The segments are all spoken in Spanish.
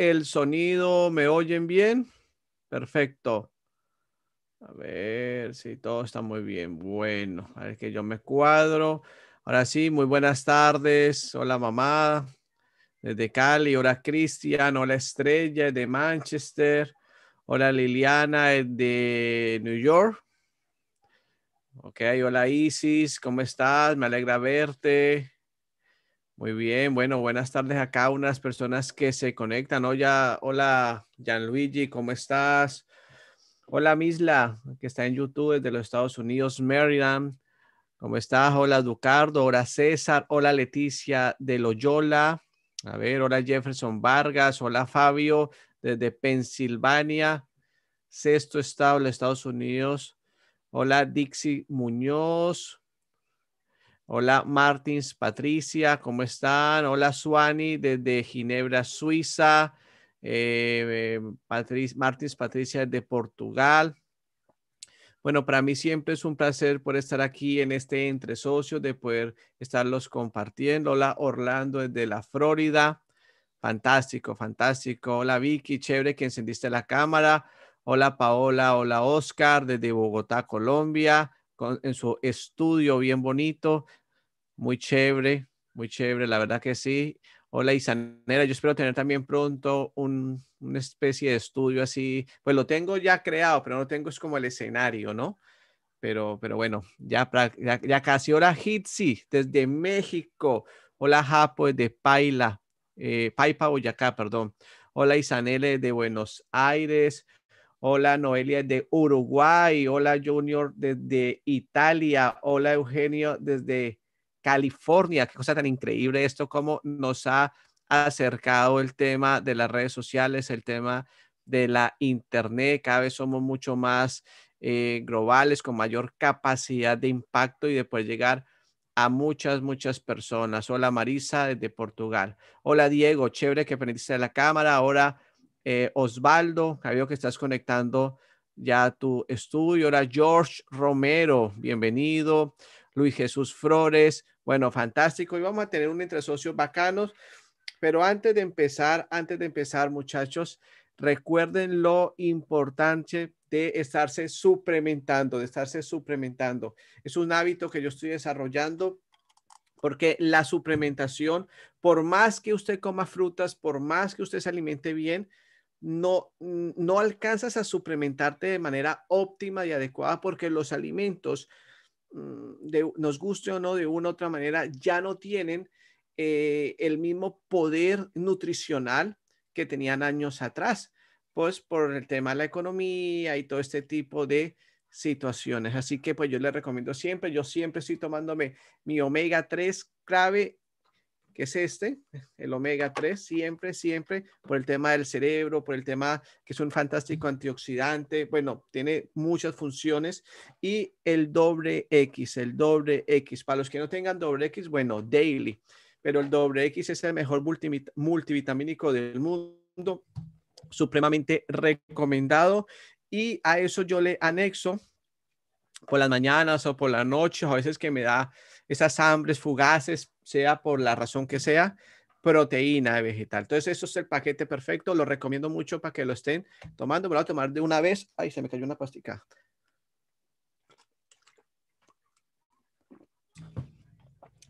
el sonido? ¿Me oyen bien? Perfecto. A ver si todo está muy bien. Bueno, a ver que yo me cuadro. Ahora sí, muy buenas tardes. Hola mamá, desde Cali. Hola Cristian. Hola Estrella, de Manchester. Hola Liliana, de New York. Ok, hola Isis, ¿cómo estás? Me alegra verte. Muy bien, bueno, buenas tardes acá unas personas que se conectan. Hola, hola Gianluigi, ¿cómo estás? Hola Misla, que está en YouTube desde los Estados Unidos, Maryland. ¿Cómo estás? Hola Ducardo, hola César, hola Leticia de Loyola. A ver, hola Jefferson Vargas, hola Fabio desde Pensilvania, sexto estado de los Estados Unidos. Hola Dixie Muñoz. Hola Martins Patricia, ¿cómo están? Hola Suani desde Ginebra, Suiza. Eh, Martins Patricia de Portugal. Bueno, para mí siempre es un placer por estar aquí en este Entre Socios, de poder estarlos compartiendo. Hola Orlando desde la Florida. Fantástico, fantástico. Hola Vicky, chévere que encendiste la cámara. Hola Paola, hola Oscar desde Bogotá, Colombia, en su estudio bien bonito, muy chévere, muy chévere, la verdad que sí. Hola Isanera, yo espero tener también pronto un, una especie de estudio así, pues lo tengo ya creado, pero no tengo es como el escenario, ¿no? Pero, pero bueno, ya, ya, casi. Hola Hitsi desde México. Hola Japo desde Paila, eh, Paipa, Boyacá, perdón. Hola Isanele de Buenos Aires. Hola Noelia de Uruguay. Hola Junior desde Italia. Hola Eugenio desde California. Qué cosa tan increíble esto, cómo nos ha acercado el tema de las redes sociales, el tema de la Internet. Cada vez somos mucho más eh, globales, con mayor capacidad de impacto y de poder llegar a muchas, muchas personas. Hola Marisa desde Portugal. Hola Diego, chévere que prendiste la cámara. Ahora eh, Osvaldo, veo que estás conectando ya tu estudio. Ahora George Romero, bienvenido. Luis Jesús Flores, bueno, fantástico. Y vamos a tener un entre socios bacanos. Pero antes de empezar, antes de empezar, muchachos, recuerden lo importante de estarse suplementando, de estarse suplementando. Es un hábito que yo estoy desarrollando porque la suplementación, por más que usted coma frutas, por más que usted se alimente bien, no, no alcanzas a suplementarte de manera óptima y adecuada porque los alimentos, de, nos guste o no, de una u otra manera, ya no tienen eh, el mismo poder nutricional que tenían años atrás, pues por el tema de la economía y todo este tipo de situaciones. Así que pues yo les recomiendo siempre, yo siempre estoy tomándome mi omega 3 clave que es este, el omega 3, siempre, siempre, por el tema del cerebro, por el tema que es un fantástico antioxidante, bueno, tiene muchas funciones, y el doble X, el doble X, para los que no tengan doble X, bueno, daily, pero el doble X es el mejor multivitamínico del mundo, supremamente recomendado, y a eso yo le anexo por las mañanas o por la noche, a veces que me da esas hambres fugaces, sea por la razón que sea, proteína vegetal. Entonces, eso es el paquete perfecto. Lo recomiendo mucho para que lo estén tomando. Me voy a tomar de una vez. Ay, se me cayó una pastica.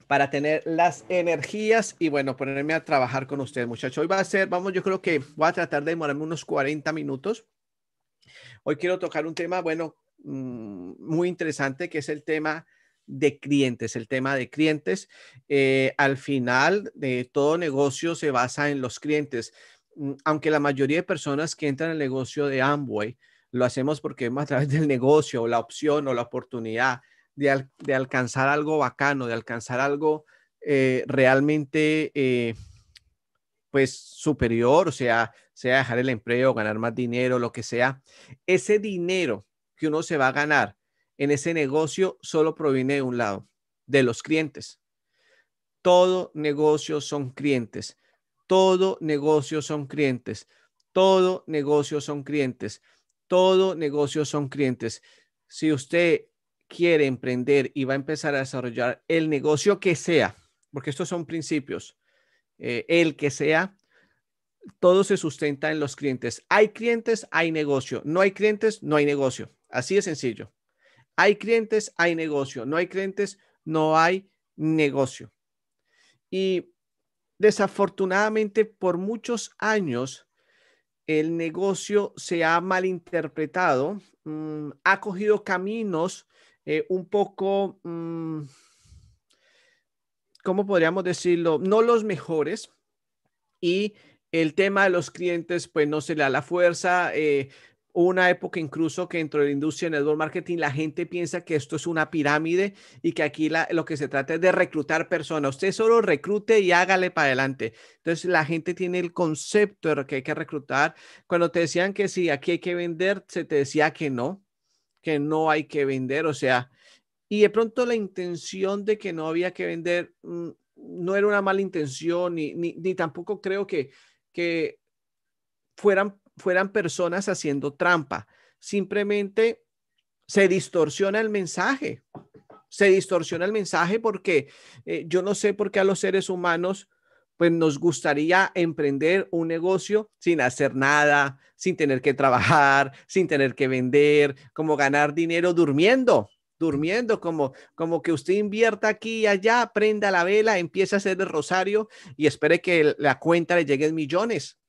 Para tener las energías y bueno, ponerme a trabajar con ustedes, muchachos. Hoy va a ser, vamos, yo creo que voy a tratar de demorarme unos 40 minutos. Hoy quiero tocar un tema, bueno, mm, muy interesante, que es el tema de clientes, el tema de clientes. Eh, al final, de todo negocio se basa en los clientes. Mm, aunque la mayoría de personas que entran al negocio de Amway lo hacemos porque es a través del negocio la opción o la oportunidad de, alcanzar algo bacano, de alcanzar algo eh, realmente eh, pues superior, o sea, sea dejar el empleo, ganar más dinero, lo que sea. Ese dinero que uno se va a ganar en ese negocio solo proviene de un lado, de los clientes. Todo negocio son clientes. Todo negocio son clientes. Todo negocio son clientes. Todo negocio son clientes. Si usted quiere emprender y va a empezar a desarrollar el negocio que sea, porque estos son principios, eh, el que sea, todo se sustenta en los clientes. Hay clientes, hay negocio. No hay clientes, no hay negocio. Así de sencillo. Hay clientes, hay negocio. No hay clientes, no hay negocio. Y desafortunadamente por muchos años el negocio se ha malinterpretado, mm, ha cogido caminos eh, un poco, mm, ¿cómo podríamos decirlo? No los mejores. Y el tema de los clientes, pues no se le da la fuerza. Eh, una época incluso que dentro de la industria de network marketing la gente piensa que esto es una pirámide y que aquí lo que se trata es de reclutar personas. Usted solo reclute y hágale para adelante. Entonces la gente tiene el concepto de que hay que reclutar. Cuando te decían que sí, aquí hay que vender, se te decía que no, que no hay que vender. O sea, y de pronto la intención de que no había que vender mm, no era una mala intención, ni, ni, ni tampoco creo que, que fueran fueran personas haciendo trampa. Simplemente se distorsiona el mensaje. Se distorsiona el mensaje porque eh, yo no sé por qué a los seres humanos pues nos gustaría emprender un negocio sin hacer nada, sin tener que trabajar, sin tener que vender, como ganar dinero durmiendo, durmiendo, como, como que usted invierta aquí y allá, prenda la vela, empiece a hacer el rosario y espere que la cuenta le llegue millones.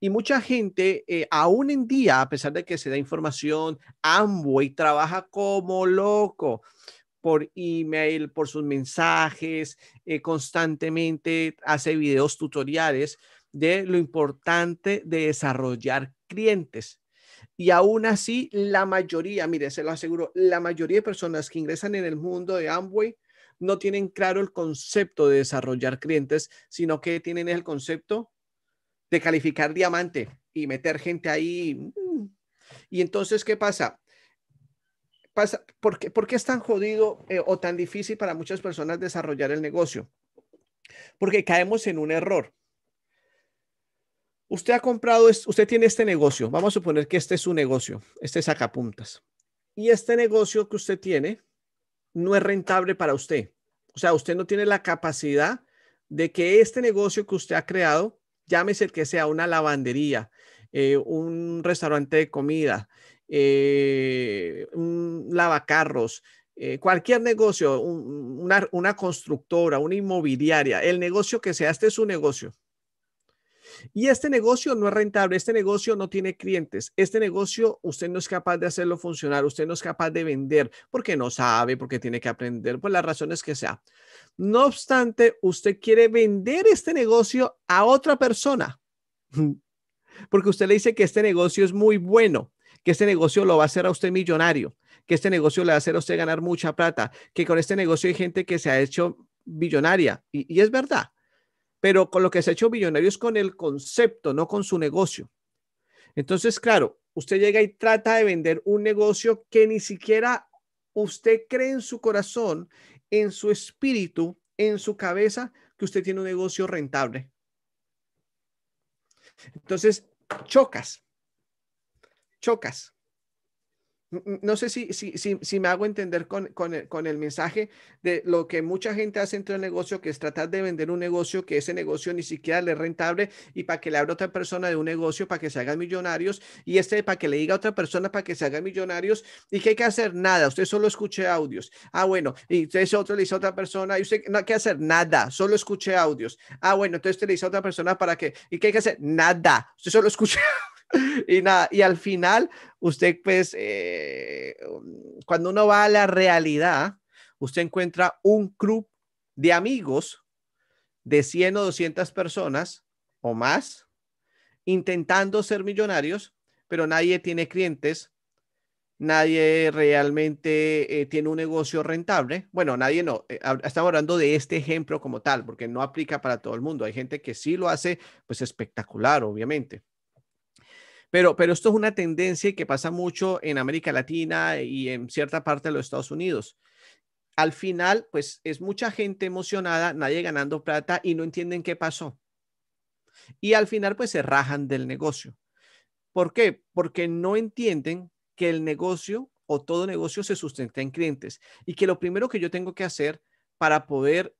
Y mucha gente, eh, aún en día, a pesar de que se da información, Amway trabaja como loco por email, por sus mensajes, eh, constantemente hace videos tutoriales de lo importante de desarrollar clientes. Y aún así, la mayoría, mire, se lo aseguro, la mayoría de personas que ingresan en el mundo de Amway no tienen claro el concepto de desarrollar clientes, sino que tienen el concepto de calificar diamante y meter gente ahí. Mm. Y entonces, ¿qué pasa? pasa ¿por, qué, ¿Por qué es tan jodido eh, o tan difícil para muchas personas desarrollar el negocio? Porque caemos en un error. Usted ha comprado, usted tiene este negocio. Vamos a suponer que este es su negocio, este sacapuntas. Y este negocio que usted tiene no es rentable para usted. O sea, usted no tiene la capacidad de que este negocio que usted ha creado llámese el que sea, una lavandería, eh, un restaurante de comida, eh, un lavacarros, eh, cualquier negocio, una, una, constructora, una inmobiliaria, el negocio que sea, este es su negocio. Y este negocio no es rentable, este negocio no tiene clientes, este negocio usted no es capaz de hacerlo funcionar, usted no es capaz de vender porque no sabe, porque tiene que aprender, por las razones que sea. No obstante, usted quiere vender este negocio a otra persona porque usted le dice que este negocio es muy bueno, que este negocio lo va a hacer a usted millonario, que este negocio le va a hacer a usted ganar mucha plata, que con este negocio hay gente que se ha hecho billonaria. Y, y es verdad, pero con lo que se ha hecho millonario es con el concepto, no con su negocio. Entonces, claro, usted llega y trata de vender un negocio que ni siquiera usted cree en su corazón, en su espíritu, en su cabeza, que usted tiene un negocio rentable. Entonces, chocas, chocas no sé si, si, si, me hago entender con, con, el, mensaje de lo que mucha gente hace entre el negocio, que es tratar de vender un negocio que ese negocio ni siquiera le es rentable y para que le abra otra persona de un negocio para que se hagan millonarios y este para que le diga a otra persona para que se hagan millonarios y que hay que hacer nada, usted solo escuche audios. Ah, bueno, y ese otro le dice a otra persona y usted no hay que hacer nada, solo escuche audios. Ah, bueno, entonces usted le dice a otra persona para que, ¿y qué hay que hacer? Nada, usted solo escuche y nada, y al final, usted pues, eh, um, cuando uno va a la realidad, usted encuentra un club de amigos de 100 o 200 personas o más intentando ser millonarios, pero nadie tiene clientes, nadie realmente eh, tiene un negocio rentable. Bueno, nadie no, eh, estamos hablando de este ejemplo como tal, porque no aplica para todo el mundo. Hay gente que sí lo hace, pues espectacular, obviamente. Pero, pero esto es una tendencia que pasa mucho en América Latina y en cierta parte de los Estados Unidos. Al final, pues es mucha gente emocionada, nadie ganando plata y no entienden qué pasó. Y al final, pues se rajan del negocio. ¿Por qué? Porque no entienden que el negocio o todo negocio se sustenta en clientes y que lo primero que yo tengo que hacer para poder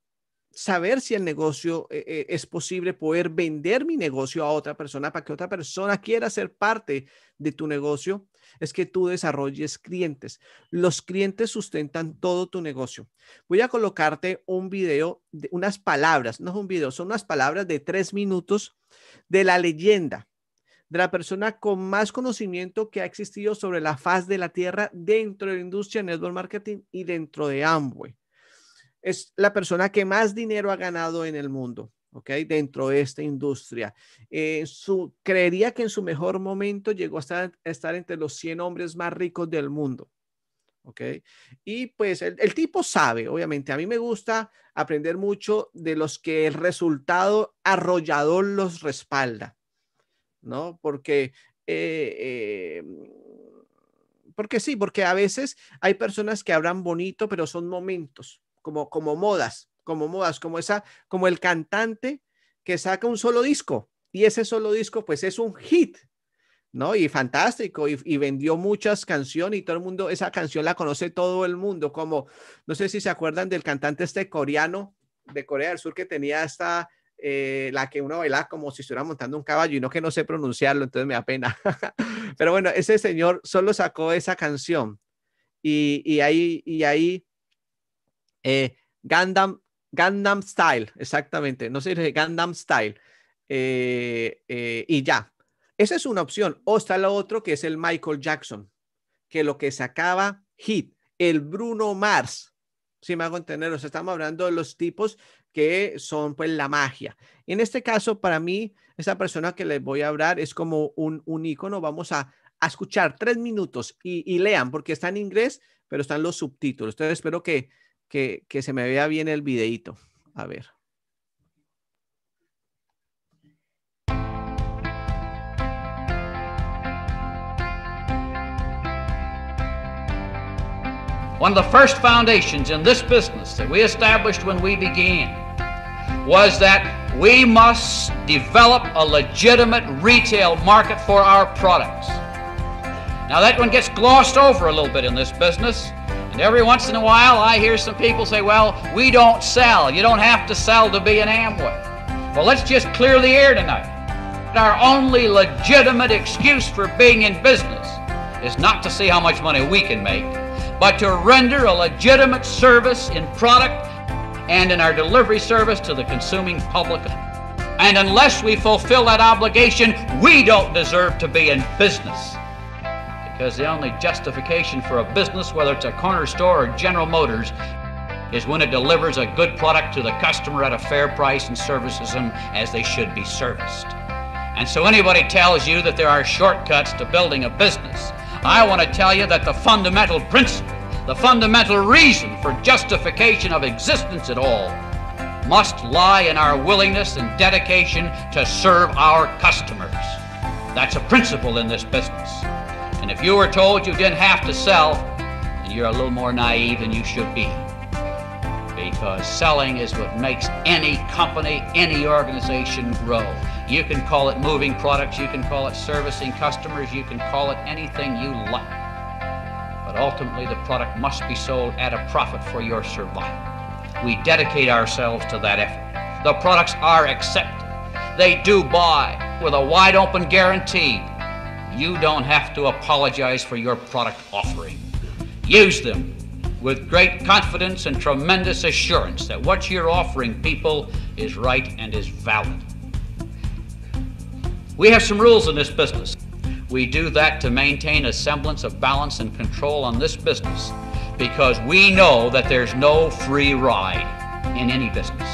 saber si el negocio eh, eh, es posible poder vender mi negocio a otra persona para que otra persona quiera ser parte de tu negocio es que tú desarrolles clientes. Los clientes sustentan todo tu negocio. Voy a colocarte un video de unas palabras, no es un video, son unas palabras de tres minutos de la leyenda de la persona con más conocimiento que ha existido sobre la faz de la tierra dentro de la industria de network marketing y dentro de Amway es la persona que más dinero ha ganado en el mundo, ¿ok? Dentro de esta industria. Eh, su, creería que en su mejor momento llegó a estar, entre los 100 hombres más ricos del mundo. ¿Ok? Y pues el, tipo sabe, obviamente, a mí me gusta aprender mucho de los que el resultado arrollador los respalda, ¿no? Porque, eh, eh, porque sí, porque a veces hay personas que hablan bonito, pero son momentos, como, como modas, como modas, como esa, como el cantante que saca un solo disco y ese solo disco pues es un hit, ¿no? Y fantástico, y, vendió muchas canciones y todo el mundo, esa canción la conoce todo el mundo, como, no sé si se acuerdan del cantante este coreano de Corea del Sur que tenía esta, eh, la que uno baila como si estuviera montando un caballo y no que no sé pronunciarlo, entonces me da pena. Pero bueno, ese señor solo sacó esa canción y, y ahí, y ahí eh, Gundam, Style, exactamente. No sé, Gundam Style. Eh, eh, y ya. Esa es una opción. O está lo otro que es el Michael Jackson, que lo que sacaba hit, el Bruno Mars. Si me hago entender, o sea, estamos hablando de los tipos que son pues la magia. En este caso, para mí, esa persona que les voy a hablar es como un, un icono. Vamos a, a escuchar tres minutos y, y, lean, porque está en inglés, pero están los subtítulos. Entonces, espero que, que, que se me vea bien el videito. A ver. One of the first foundations in this business that we established when we began was that we must develop a legitimate retail market for our products. Now, that one gets glossed over a little bit in this business and every once in a while, I hear some people say, well, we don't sell. You don't have to sell to be an Amway. Well, let's just clear the air tonight. Our only legitimate excuse for being in business is not to see how much money we can make, but to render a legitimate service in product and in our delivery service to the consuming public. And unless we fulfill that obligation, we don't deserve to be in business because the only justification for a business, whether it's a corner store or General Motors, is when it delivers a good product to the customer at a fair price and services them as they should be serviced. And so anybody tells you that there are shortcuts to building a business, I want to tell you that the fundamental principle, the fundamental reason for justification of existence at all must lie in our willingness and dedication to serve our customers. That's a principle in this business. And if you were told you didn't have to sell, then you're a little more naive than you should be. Because selling is what makes any company, any organization grow. You can call it moving products, you can call it servicing customers, you can call it anything you like. But ultimately, the product must be sold at a profit for your survival. We dedicate ourselves to that effort. The products are accepted. They do buy with a wide open guarantee you don't have to apologize for your product offering. Use them with great confidence and tremendous assurance that what you're offering people is right and is valid. We have some rules in this business. We do that to maintain a semblance of balance and control on this business because we know that there's no free ride in any business.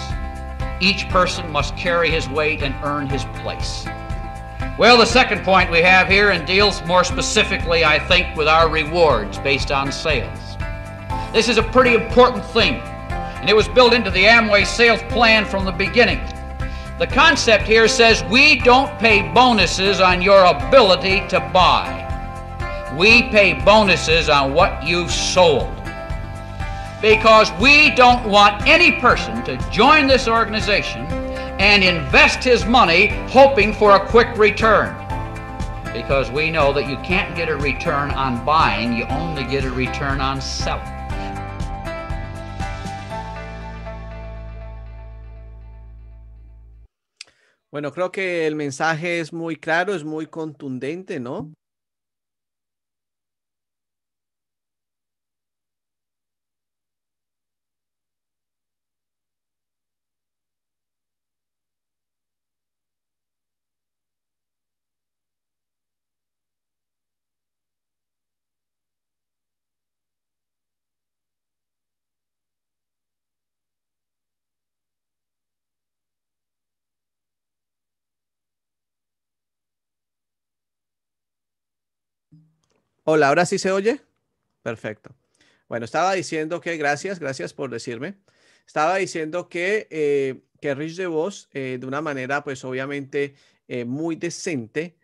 Each person must carry his weight and earn his place. Well, the second point we have here and deals more specifically, I think, with our rewards based on sales. This is a pretty important thing, and it was built into the Amway sales plan from the beginning. The concept here says we don't pay bonuses on your ability to buy. We pay bonuses on what you've sold. Because we don't want any person to join this organization and invest his money hoping for a quick return. Because we know that you can't get a return on buying, you only get a return on selling. Bueno, creo que el mensaje es muy claro, es muy contundente, ¿no? Hola, ¿ahora sí se oye? Perfecto. Bueno, estaba diciendo que, gracias, gracias por decirme. Estaba diciendo que, eh, que Rich DeVos, eh, de una manera, pues obviamente eh, muy decente,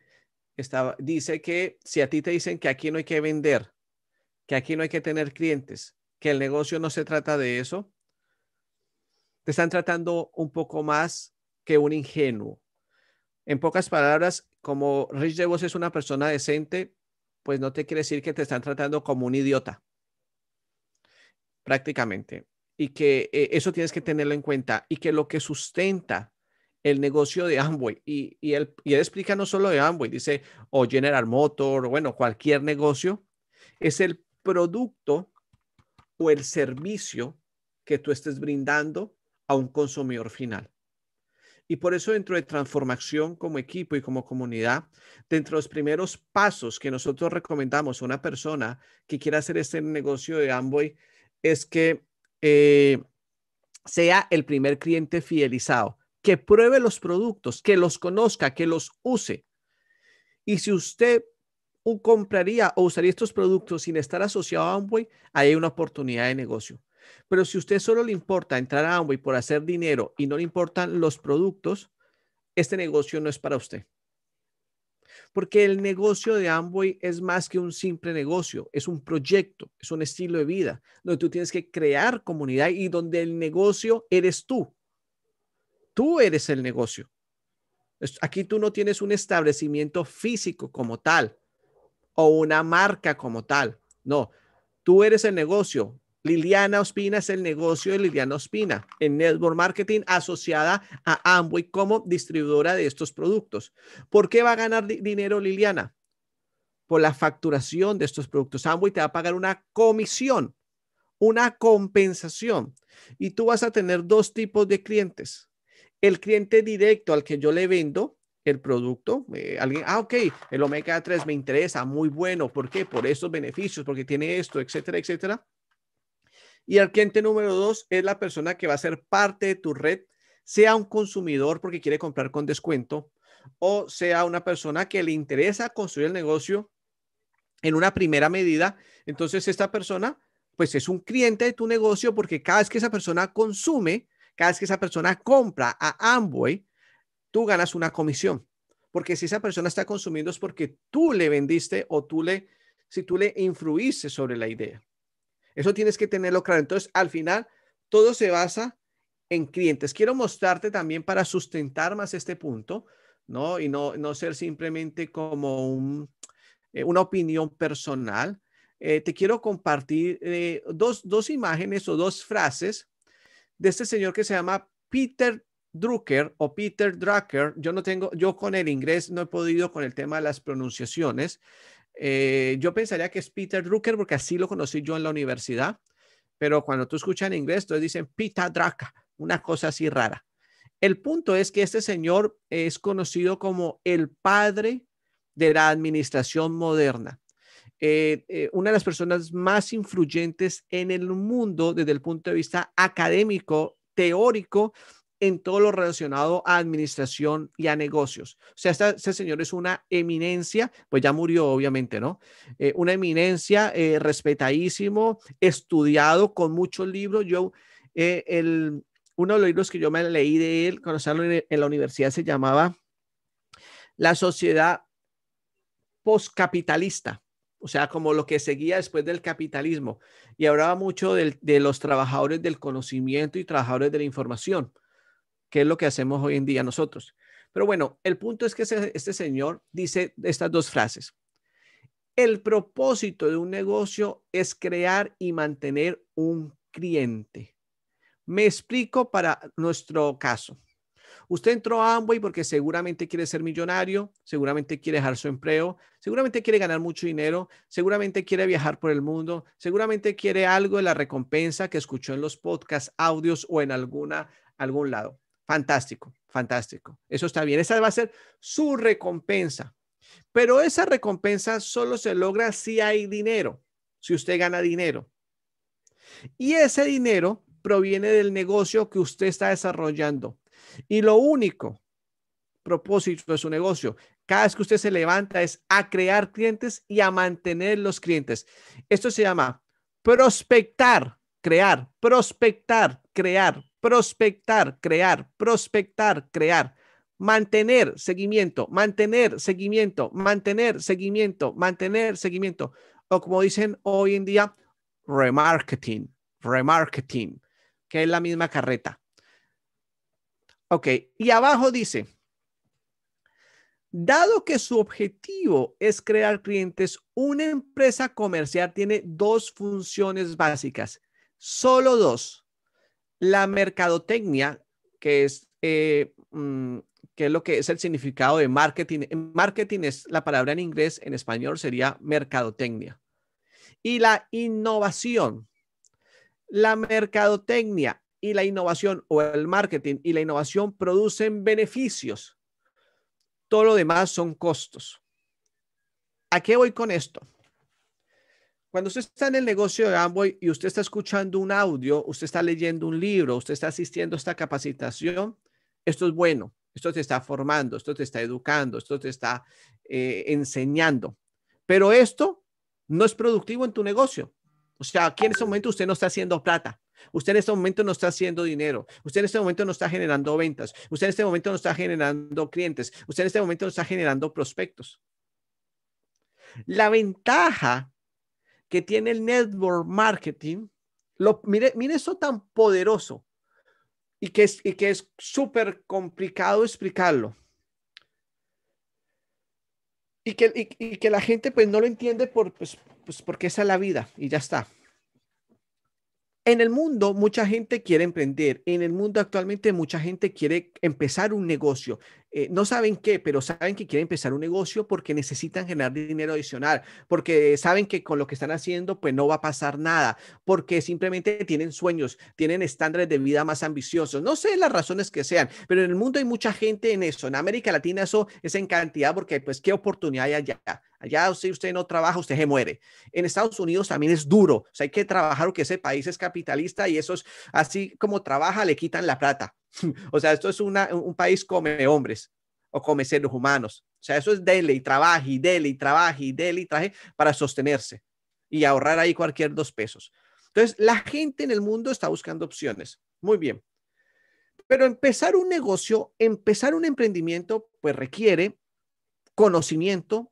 estaba, dice que si a ti te dicen que aquí no hay que vender, que aquí no hay que tener clientes, que el negocio no se trata de eso, te están tratando un poco más que un ingenuo. En pocas palabras, como Rich DeVos es una persona decente, pues no te quiere decir que te están tratando como un idiota, prácticamente. Y que eh, eso tienes que tenerlo en cuenta y que lo que sustenta el negocio de Amway, y, él, y él explica no solo de Amway, dice, o General Motor, bueno, cualquier negocio, es el producto o el servicio que tú estés brindando a un consumidor final. Y por eso dentro de transformación como equipo y como comunidad, dentro de los primeros pasos que nosotros recomendamos a una persona que quiera hacer este negocio de Amway es que eh, sea el primer cliente fidelizado, que pruebe los productos, que los conozca, que los use. Y si usted compraría o usaría estos productos sin estar asociado a Amway, hay una oportunidad de negocio. Pero si usted solo le importa entrar a Amway por hacer dinero y no le importan los productos, este negocio no es para usted. Porque el negocio de Amway es más que un simple negocio, es un proyecto, es un estilo de vida, donde tú tienes que crear comunidad y donde el negocio eres tú. Tú eres el negocio. Aquí tú no tienes un establecimiento físico como tal o una marca como tal. No, tú eres el negocio. Liliana Ospina es el negocio de Liliana Ospina en Network Marketing asociada a Amway como distribuidora de estos productos. ¿Por qué va a ganar dinero Liliana? Por la facturación de estos productos. Amway te va a pagar una comisión, una compensación. Y tú vas a tener dos tipos de clientes. El cliente directo al que yo le vendo el producto. Eh, alguien, ah, ok, el omega 3 me interesa, muy bueno. ¿Por qué? Por estos beneficios, porque tiene esto, etcétera, etcétera. Y el cliente número dos es la persona que va a ser parte de tu red, sea un consumidor porque quiere comprar con descuento o sea una persona que le interesa construir el negocio en una primera medida. Entonces, esta persona, pues es un cliente de tu negocio porque cada vez que esa persona consume, cada vez que esa persona compra a Amway, tú ganas una comisión. Porque si esa persona está consumiendo es porque tú le vendiste o tú le, si tú le influiste sobre la idea. Eso tienes que tenerlo claro. Entonces, al final, todo se basa en clientes. Quiero mostrarte también para sustentar más este punto, ¿no? Y no, no ser simplemente como un, eh, una opinión personal. Eh, te quiero compartir eh, dos, dos imágenes o dos frases de este señor que se llama Peter Drucker o Peter Drucker. Yo no tengo, yo con el inglés no he podido con el tema de las pronunciaciones, eh, yo pensaría que es Peter Drucker porque así lo conocí yo en la universidad, pero cuando tú escuchas en inglés, entonces dicen Peter Drucker, una cosa así rara. El punto es que este señor es conocido como el padre de la administración moderna. Eh, eh, una de las personas más influyentes en el mundo desde el punto de vista académico, teórico en todo lo relacionado a administración y a negocios. O sea, este, señor es una eminencia, pues ya murió obviamente, ¿no? Eh, una eminencia, eh, respetadísimo, estudiado con muchos libros. Yo, eh, el, uno de los libros que yo me leí de él cuando estaba en, la universidad se llamaba La sociedad postcapitalista o sea, como lo que seguía después del capitalismo, y hablaba mucho de los trabajadores del conocimiento y trabajadores de la información que es lo que hacemos hoy en día nosotros. Pero bueno, el punto es que este señor dice estas dos frases. El propósito de un negocio es crear y mantener un cliente. Me explico para nuestro caso. Usted entró a Amway porque seguramente quiere ser millonario, seguramente quiere dejar su empleo, seguramente quiere ganar mucho dinero, seguramente quiere viajar por el mundo, seguramente quiere algo de la recompensa que escuchó en los podcasts, audios o en alguna, algún lado. Fantástico, fantástico. Eso está bien. Esa va a ser su recompensa. Pero esa recompensa solo se logra si hay dinero, si usted gana dinero. Y ese dinero proviene del negocio que usted está desarrollando. Y lo único propósito de su negocio, cada vez que usted se levanta, es a crear clientes y a mantener los clientes. Esto se llama prospectar, crear, prospectar, crear, prospectar, crear, prospectar, crear. Mantener seguimiento, mantener seguimiento, mantener seguimiento, mantener seguimiento. O como dicen hoy en día, remarketing, remarketing, que es la misma carreta. Ok, y abajo dice, dado que su objetivo es crear clientes, una empresa comercial tiene dos funciones básicas, solo dos. La mercadotecnia, que es, eh, mm, que es lo que es el significado de marketing. Marketing es la palabra en inglés, en español sería mercadotecnia. Y la innovación. La mercadotecnia y la innovación o el marketing y la innovación producen beneficios. Todo lo demás son costos. ¿A qué voy con esto? Cuando usted está en el negocio de Amway y usted está escuchando un audio, usted está leyendo un libro, usted está asistiendo a esta capacitación, esto es bueno, esto te está formando, esto te está educando, esto te está eh, enseñando. Pero esto no es productivo en tu negocio. O sea, aquí en este momento usted no está haciendo plata. Usted en este momento no está haciendo dinero. Usted en este momento no está generando ventas. Usted en este momento no está generando clientes. Usted en este momento no está generando prospectos. La ventaja que tiene el network marketing, lo, mire, eso tan poderoso y que es y que es súper complicado explicarlo. Y que, y, que la gente pues no lo entiende por, pues, pues porque esa es la vida y ya está. En el mundo, mucha gente quiere emprender. En el mundo actualmente, mucha gente quiere empezar un negocio. Eh, no saben qué, pero saben que quieren empezar un negocio porque necesitan generar dinero adicional, porque saben que con lo que están haciendo, pues no va a pasar nada, porque simplemente tienen sueños, tienen estándares de vida más ambiciosos. No sé las razones que sean, pero en el mundo hay mucha gente en eso. En América Latina eso es en cantidad porque, pues, qué oportunidad hay allá. Allá si usted no trabaja, usted se muere. En Estados Unidos también es duro. O sea, hay que trabajar porque ese país es capitalista y eso es así como trabaja, le quitan la plata. o sea, esto es un país come hombres o come seres humanos. O sea, eso es dele y trabaje y dele y trabaje dele y traje para sostenerse y ahorrar ahí cualquier dos pesos. Entonces, la gente en el mundo está buscando opciones. Muy bien. Pero empezar un negocio, empezar un emprendimiento, pues requiere conocimiento,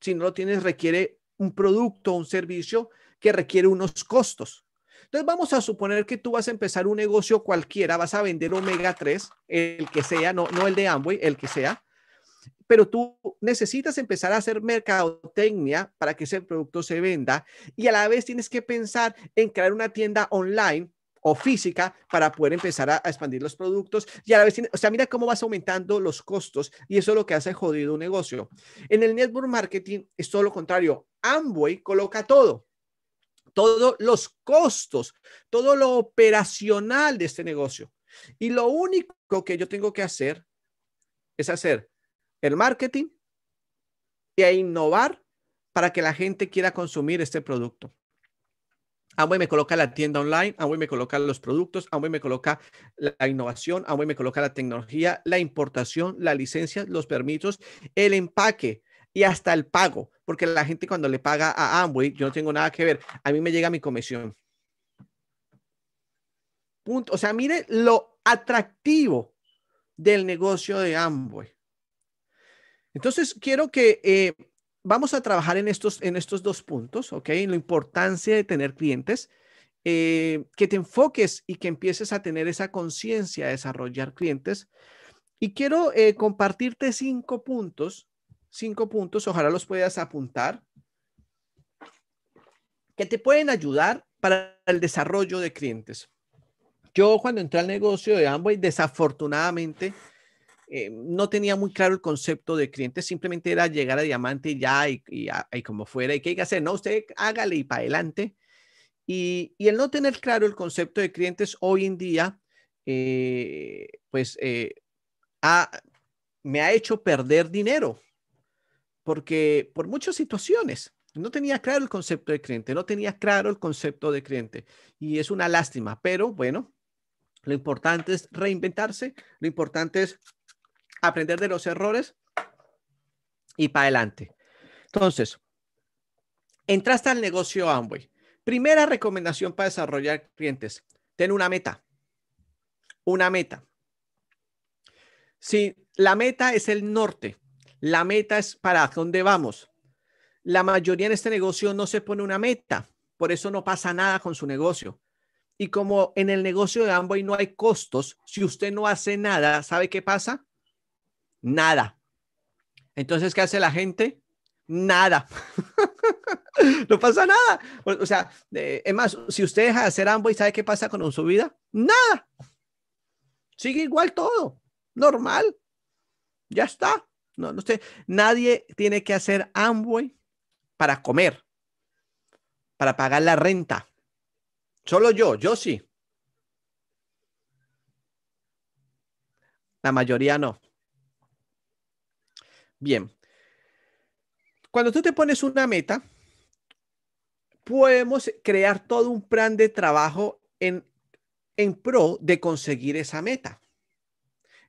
si no lo tienes, requiere un producto, un servicio que requiere unos costos. Entonces vamos a suponer que tú vas a empezar un negocio cualquiera, vas a vender omega 3, el que sea, no, no el de Amway, el que sea, pero tú necesitas empezar a hacer mercadotecnia para que ese producto se venda y a la vez tienes que pensar en crear una tienda online o física para poder empezar a, expandir los productos y a la vez, o sea, mira cómo vas aumentando los costos y eso es lo que hace jodido un negocio. En el network marketing es todo lo contrario. Amway coloca todo, todos los costos, todo lo operacional de este negocio. Y lo único que yo tengo que hacer es hacer el marketing y innovar para que la gente quiera consumir este producto. Amway me coloca la tienda online, Amway me coloca los productos, Amway me coloca la innovación, Amway me coloca la tecnología, la importación, la licencia, los permisos, el empaque y hasta el pago, porque la gente cuando le paga a Amway, yo no tengo nada que ver, a mí me llega mi comisión. Punto. O sea, mire lo atractivo del negocio de Amway. Entonces, quiero que eh, vamos a trabajar en estos, en estos dos puntos, ¿ok? En la importancia de tener clientes, eh, que te enfoques y que empieces a tener esa conciencia de desarrollar clientes. Y quiero eh, compartirte cinco puntos, cinco puntos, ojalá los puedas apuntar, que te pueden ayudar para el desarrollo de clientes. Yo cuando entré al negocio de Amway, desafortunadamente, eh, no tenía muy claro el concepto de cliente, simplemente era llegar a diamante y ya, y, y, como fuera, y qué hay que hacer, no, usted hágale y para adelante. Y, y, el no tener claro el concepto de clientes hoy en día, eh, pues eh, me ha hecho perder dinero, porque por muchas situaciones. No tenía claro el concepto de cliente, no tenía claro el concepto de cliente. Y es una lástima, pero bueno, lo importante es reinventarse, lo importante es aprender de los errores y para adelante. Entonces, entraste al negocio Amway. Primera recomendación para desarrollar clientes, ten una meta. Una meta. Si la meta es el norte, la meta es para dónde vamos. La mayoría en este negocio no se pone una meta, por eso no pasa nada con su negocio. Y como en el negocio de Amway no hay costos, si usted no hace nada, ¿sabe qué pasa? Nada. Entonces, ¿qué hace la gente? Nada. no pasa nada. O sea, eh, es más, si usted deja de hacer Amway, ¿sabe qué pasa con su vida? Nada. Sigue igual todo. Normal. Ya está. No, no sé. Nadie tiene que hacer Amway para comer, para pagar la renta Solo yo, yo sí. La mayoría no. Bien. Cuando tú te pones una meta, podemos crear todo un plan de trabajo en, en pro de conseguir esa meta.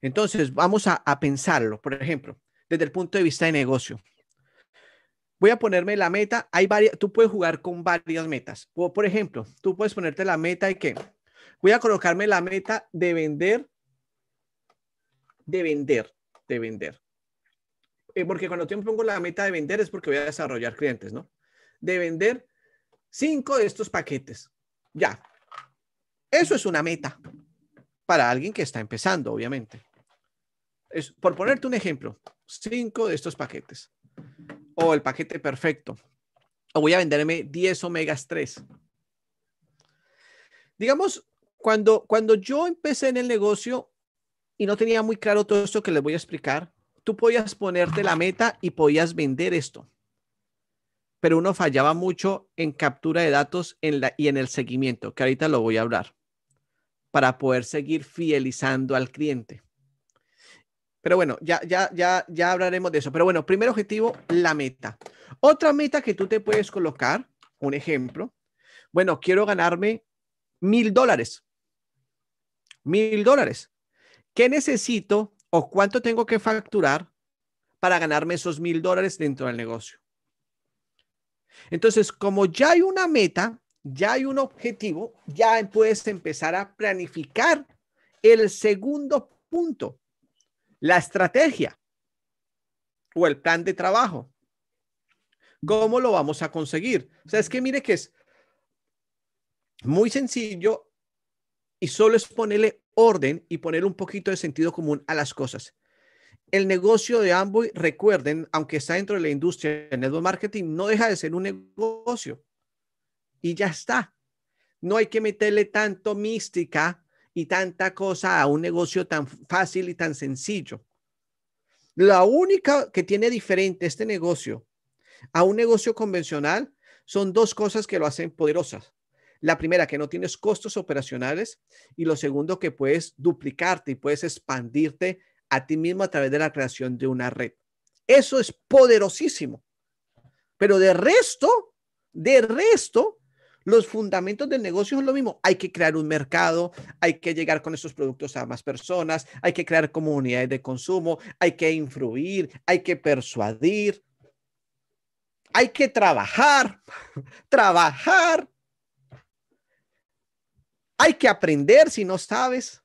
Entonces, vamos a, a pensarlo, por ejemplo, desde el punto de vista de negocio voy a ponerme la meta. Hay varias, tú puedes jugar con varias metas. O, por ejemplo, tú puedes ponerte la meta y que voy a colocarme la meta de vender, de vender, de vender. Eh, porque cuando yo me pongo la meta de vender es porque voy a desarrollar clientes, ¿no? De vender cinco de estos paquetes. Ya. Eso es una meta para alguien que está empezando, obviamente. Es, por ponerte un ejemplo, cinco de estos paquetes o el paquete perfecto. O voy a venderme 10 omegas 3. Digamos, cuando, cuando yo empecé en el negocio y no tenía muy claro todo esto que les voy a explicar, tú podías ponerte la meta y podías vender esto. Pero uno fallaba mucho en captura de datos y en el seguimiento, que ahorita lo voy a hablar, para poder seguir fidelizando al cliente. Pero bueno, ya, ya, ya, ya hablaremos de eso. Pero bueno, primer objetivo, la meta. Otra meta que tú te puedes colocar, un ejemplo. Bueno, quiero ganarme mil dólares. Mil dólares. ¿Qué necesito o cuánto tengo que facturar para ganarme esos mil dólares dentro del negocio? Entonces, como ya hay una meta, ya hay un objetivo, ya puedes empezar a planificar el segundo punto la estrategia o el plan de trabajo. ¿Cómo lo vamos a conseguir? O sea, es que mire que es muy sencillo y solo es ponerle orden y poner un poquito de sentido común a las cosas. El negocio de Amboy, recuerden, aunque está dentro de la industria de network marketing, no deja de ser un negocio. Y ya está. No hay que meterle tanto mística y tanta cosa a un negocio tan fácil y tan sencillo. La única que tiene diferente este negocio a un negocio convencional son dos cosas que lo hacen poderosas. La primera, que no tienes costos operacionales y lo segundo, que puedes duplicarte y puedes expandirte a ti mismo a través de la creación de una red. Eso es poderosísimo. Pero de resto, de resto, los fundamentos del negocio es lo mismo. Hay que crear un mercado, hay que llegar con esos productos a más personas, hay que crear comunidades de consumo, hay que influir, hay que persuadir, hay que trabajar, trabajar. Hay que aprender si no sabes.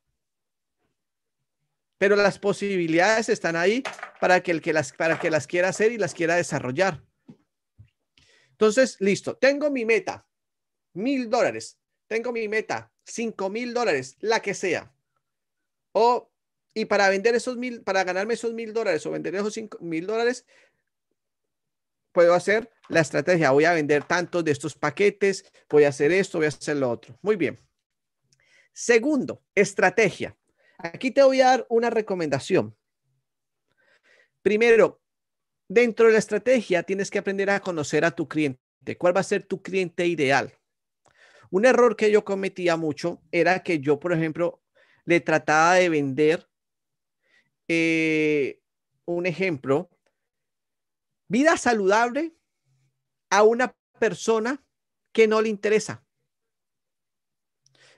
Pero las posibilidades están ahí para que el que las para que las quiera hacer y las quiera desarrollar. Entonces, listo, tengo mi meta mil dólares. Tengo mi meta, cinco mil dólares, la que sea. O, y para vender esos mil, para ganarme esos mil dólares o vender esos cinco mil dólares, puedo hacer la estrategia. Voy a vender tantos de estos paquetes, voy a hacer esto, voy a hacer lo otro. Muy bien. Segundo, estrategia. Aquí te voy a dar una recomendación. primero, dentro de la estrategia tienes que aprender a conocer a tu cliente. ¿Cuál va a ser tu cliente ideal? Un error que yo cometía mucho era que yo, por ejemplo, le trataba de vender eh, un ejemplo, vida saludable a una persona que no le interesa.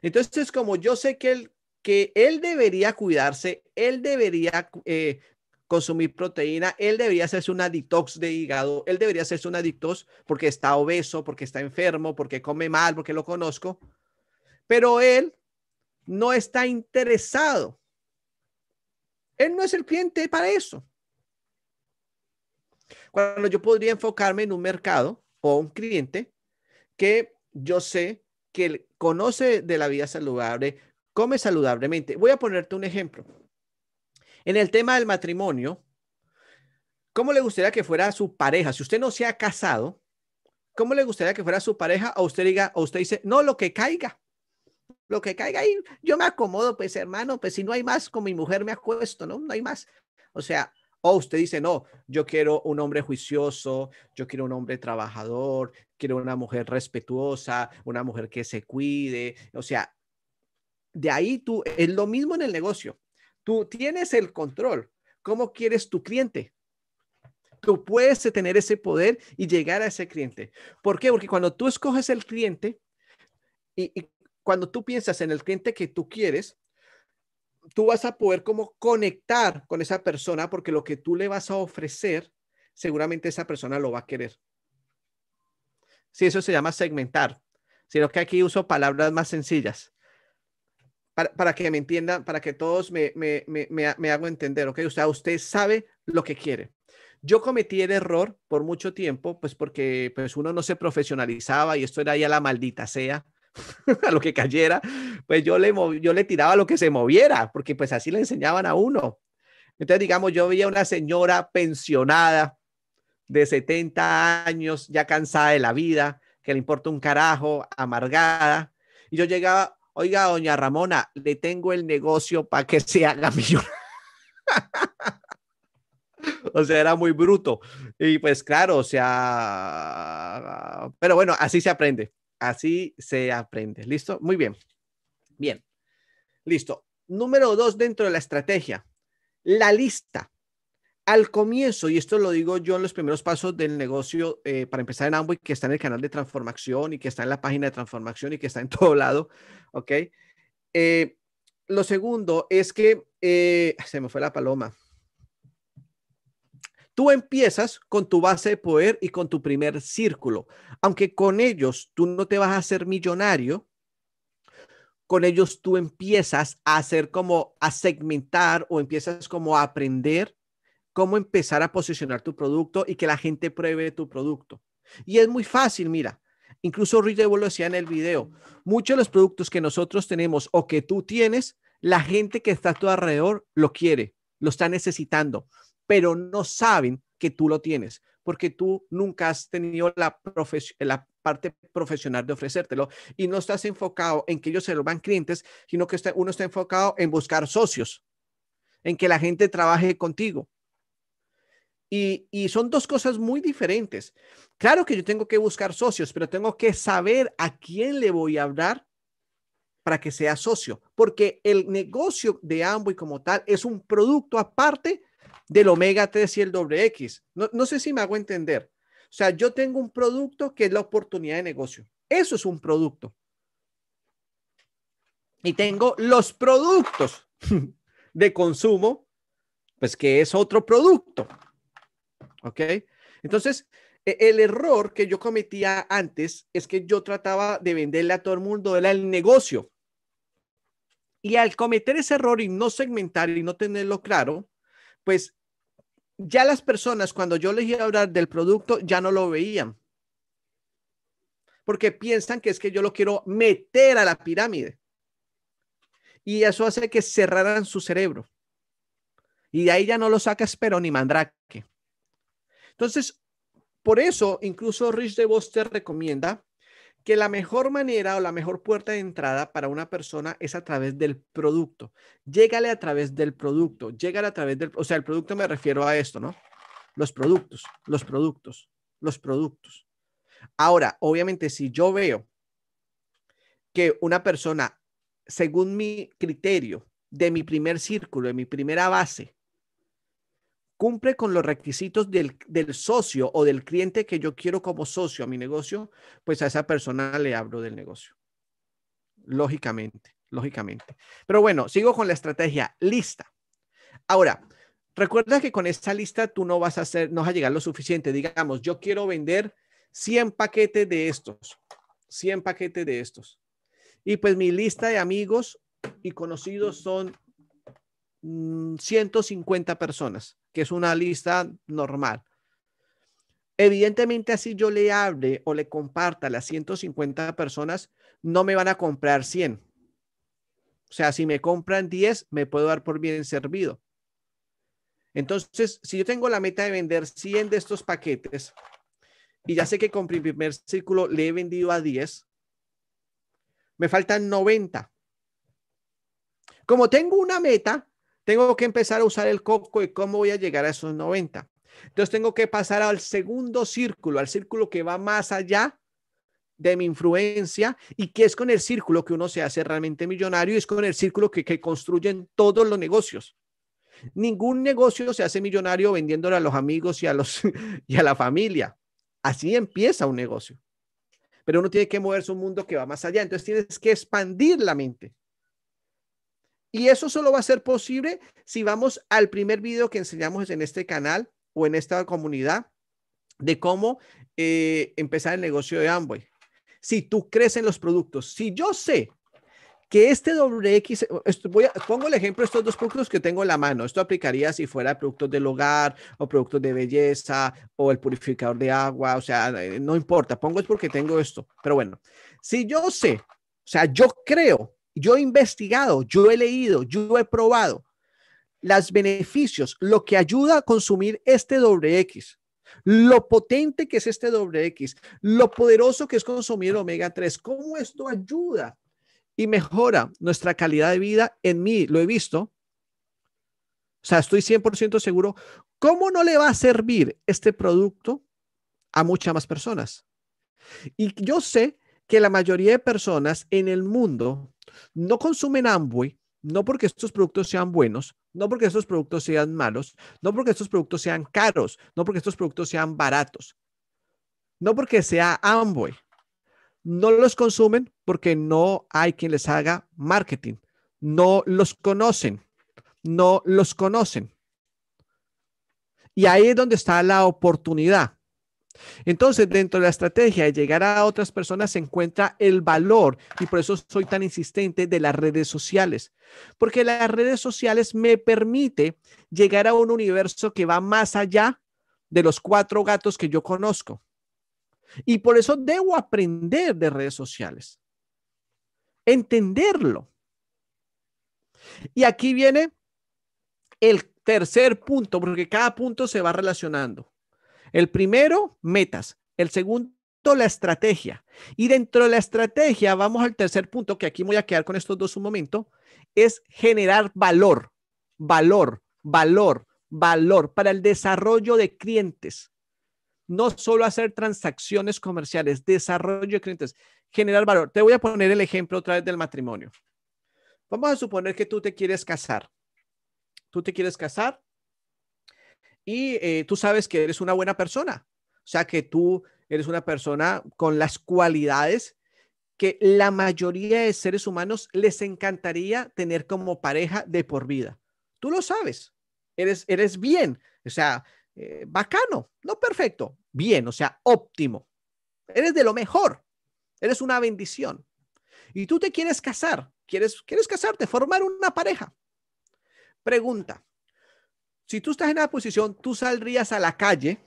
Entonces, como yo sé que él, que él debería cuidarse, él debería eh, consumir proteína, él debería hacerse una detox de hígado, él debería hacerse una detox porque está obeso, porque está enfermo, porque come mal, porque lo conozco, pero él no está interesado. Él no es el cliente para eso. Cuando yo podría enfocarme en un mercado o un cliente que yo sé que conoce de la vida saludable, come saludablemente. Voy a ponerte un ejemplo. En el tema del matrimonio, ¿cómo le gustaría que fuera su pareja? Si usted no se ha casado, ¿cómo le gustaría que fuera su pareja? O usted diga, o usted dice, no, lo que caiga. Lo que caiga ahí, yo me acomodo, pues hermano, pues si no hay más, con mi mujer me acuesto, ¿no? No hay más. O sea, o usted dice, no, yo quiero un hombre juicioso, yo quiero un hombre trabajador, quiero una mujer respetuosa, una mujer que se cuide. O sea, de ahí tú, es lo mismo en el negocio. Tú tienes el control. ¿Cómo quieres tu cliente? Tú puedes tener ese poder y llegar a ese cliente. ¿Por qué? Porque cuando tú escoges el cliente y, cuando tú piensas en el cliente que tú quieres, tú vas a poder como conectar con esa persona porque lo que tú le vas a ofrecer, seguramente esa persona lo va a querer. Sí, eso se llama segmentar, sino que aquí uso palabras más sencillas para, que me entiendan, para que todos me, me, me, me, hago entender, ¿ok? O sea, usted sabe lo que quiere. Yo cometí el error por mucho tiempo, pues porque pues uno no se profesionalizaba y esto era ya la maldita sea a lo que cayera, pues yo le, yo le tiraba lo que se moviera, porque pues así le enseñaban a uno. Entonces, digamos, yo veía una señora pensionada de 70 años, ya cansada de la vida, que le importa un carajo, amargada, y yo llegaba, oiga, doña Ramona, le tengo el negocio para que se haga millonaria. o sea, era muy bruto. Y pues claro, o sea, pero bueno, así se aprende. Así se aprende. ¿Listo? Muy bien. Bien. Listo. Número dos dentro de la estrategia. La lista. Al comienzo, y esto lo digo yo en los primeros pasos del negocio eh, para empezar en Amway, que está en el canal de transformación y que está en la página de transformación y que está en todo lado, ¿ok? Eh, lo segundo es que, eh, se me fue la paloma. Tú empiezas con tu base de poder y con tu primer círculo. Aunque con ellos tú no te vas a hacer millonario, con ellos tú empiezas a hacer como a segmentar o empiezas como a aprender cómo empezar a posicionar tu producto y que la gente pruebe tu producto. Y es muy fácil, mira. Incluso Rich lo decía en el video. Muchos de los productos que nosotros tenemos o que tú tienes, la gente que está a tu alrededor lo quiere, lo está necesitando pero no saben que tú lo tienes, porque tú nunca has tenido la parte profesional de ofrecértelo y no estás enfocado en que ellos se lo van clientes, sino que uno está enfocado en buscar socios, en que la gente trabaje contigo. Y, son dos cosas muy diferentes. Claro que yo tengo que buscar socios, pero tengo que saber a quién le voy a hablar para que sea socio, porque el negocio de Amway como tal es un producto aparte del omega 3 y el doble X. No, no sé si me hago entender. O sea, yo tengo un producto que es la oportunidad de negocio. Eso es un producto. Y tengo los productos de consumo, pues que es otro producto. ¿Ok? Entonces, e, el error que yo cometía antes es que yo trataba de venderle a todo el mundo era el negocio. Y al cometer ese error y no segmentar y no tenerlo claro, pues ya las personas cuando yo les iba a hablar del producto ya no lo veían. Porque piensan que es que yo lo quiero meter a la pirámide. Y eso hace que cerraran su cerebro. Y de ahí ya no lo sacas, pero ni mandrake. Entonces, por eso, incluso Rich DeVos te recomienda que la mejor manera o la mejor puerta de entrada para una persona es a través del producto. Llégale a través del producto, llégale a través del, o sea, el producto me refiero a esto, ¿no? Los productos, los productos, los productos. Ahora, obviamente, si yo veo que una persona, según mi criterio, de mi primer círculo, de mi primera base, cumple con los requisitos del, socio o del cliente que yo quiero como socio a mi negocio, pues a esa persona le abro del negocio. Lógicamente, lógicamente. Pero bueno, sigo con la estrategia lista. Ahora, recuerda que con esta lista tú no vas a hacer, no vas a llegar lo suficiente. Digamos, yo quiero vender 100 paquetes de estos, 100 paquetes de estos. Y pues mi lista de amigos y conocidos son 150 mm, personas, que es una lista normal. Evidentemente, así yo le hable o le comparta a las 150 personas, no me van a comprar 100. O sea, si me compran 10, me puedo dar por bien servido. Entonces, si yo tengo la meta de vender 100 de estos paquetes y ya sé que con mi primer círculo le he vendido a 10, me faltan 90. Como tengo una meta, tengo que empezar a usar el coco de cómo voy a llegar a esos 90. Entonces tengo que pasar al segundo círculo, al círculo que va más allá de mi influencia y que es con el círculo que uno se hace realmente millonario y es con el círculo que, construyen todos los negocios. Ningún negocio se hace millonario vendiéndole a los amigos y a, los, y a la familia. Así empieza un negocio. Pero uno tiene que moverse un mundo que va más allá. Entonces tienes que expandir la mente. Y eso solo va a ser posible si vamos al primer video que enseñamos en este canal o en esta comunidad de cómo eh, empezar el negocio de Amway. Si tú crees en los productos, si yo sé que este WX, voy a, pongo el ejemplo de estos dos productos que tengo en la mano. Esto aplicaría si fuera productos del hogar o productos de belleza o el purificador de agua, o sea, no importa, pongo es porque tengo esto. Pero bueno, si yo sé, o sea, yo creo yo he investigado, yo he leído, yo he probado los beneficios, lo que ayuda a consumir este doble X, lo potente que es este doble X, lo poderoso que es consumir omega 3, cómo esto ayuda y mejora nuestra calidad de vida en mí, lo he visto. O sea, estoy 100% seguro. ¿Cómo no le va a servir este producto a muchas más personas? Y yo sé que la mayoría de personas en el mundo no consumen Amway, no porque estos productos sean buenos, no porque estos productos sean malos, no porque estos productos sean caros, no porque estos productos sean baratos, no porque sea Amway. No los consumen porque no hay quien les haga marketing. No los conocen. No los conocen. Y ahí es donde está la oportunidad. Entonces, dentro de la estrategia de llegar a otras personas se encuentra el valor y por eso soy tan insistente de las redes sociales, porque las redes sociales me permite llegar a un universo que va más allá de los cuatro gatos que yo conozco. Y por eso debo aprender de redes sociales, entenderlo. Y aquí viene el tercer punto, porque cada punto se va relacionando. El primero, metas. El segundo, la estrategia. Y dentro de la estrategia, vamos al tercer punto, que aquí voy a quedar con estos dos un momento, es generar valor, valor, valor, valor para el desarrollo de clientes. No solo hacer transacciones comerciales, desarrollo de clientes, generar valor. Te voy a poner el ejemplo otra vez del matrimonio. Vamos a suponer que tú te quieres casar. Tú te quieres casar y eh, tú sabes que eres una buena persona. O sea, que tú eres una persona con las cualidades que la mayoría de seres humanos les encantaría tener como pareja de por vida. Tú lo sabes. Eres, eres bien. O sea, eh, bacano. No perfecto. Bien. O sea, óptimo. Eres de lo mejor. Eres una bendición. Y tú te quieres casar. Quieres, quieres casarte, formar una pareja. Pregunta. Si tú estás en la posición, tú saldrías a la calle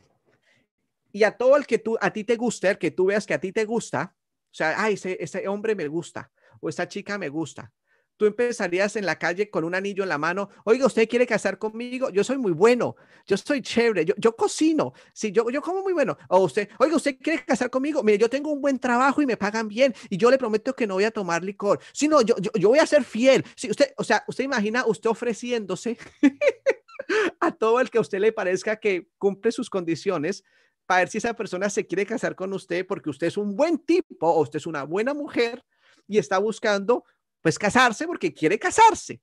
y a todo el que tú, a ti te guste, el que tú veas que a ti te gusta, o sea, ay, ese, hombre me gusta o esta chica me gusta, tú empezarías en la calle con un anillo en la mano. Oiga, ¿usted quiere casar conmigo? Yo soy muy bueno, yo soy chévere, yo, yo cocino, sí, yo, yo como muy bueno. O usted, oiga, ¿usted quiere casar conmigo? Mire, yo tengo un buen trabajo y me pagan bien y yo le prometo que no voy a tomar licor. Si no, yo, yo, yo voy a ser fiel. Si usted, o sea, usted imagina usted ofreciéndose a todo el que a usted le parezca que cumple sus condiciones para ver si esa persona se quiere casar con usted porque usted es un buen tipo o usted es una buena mujer y está buscando pues casarse porque quiere casarse.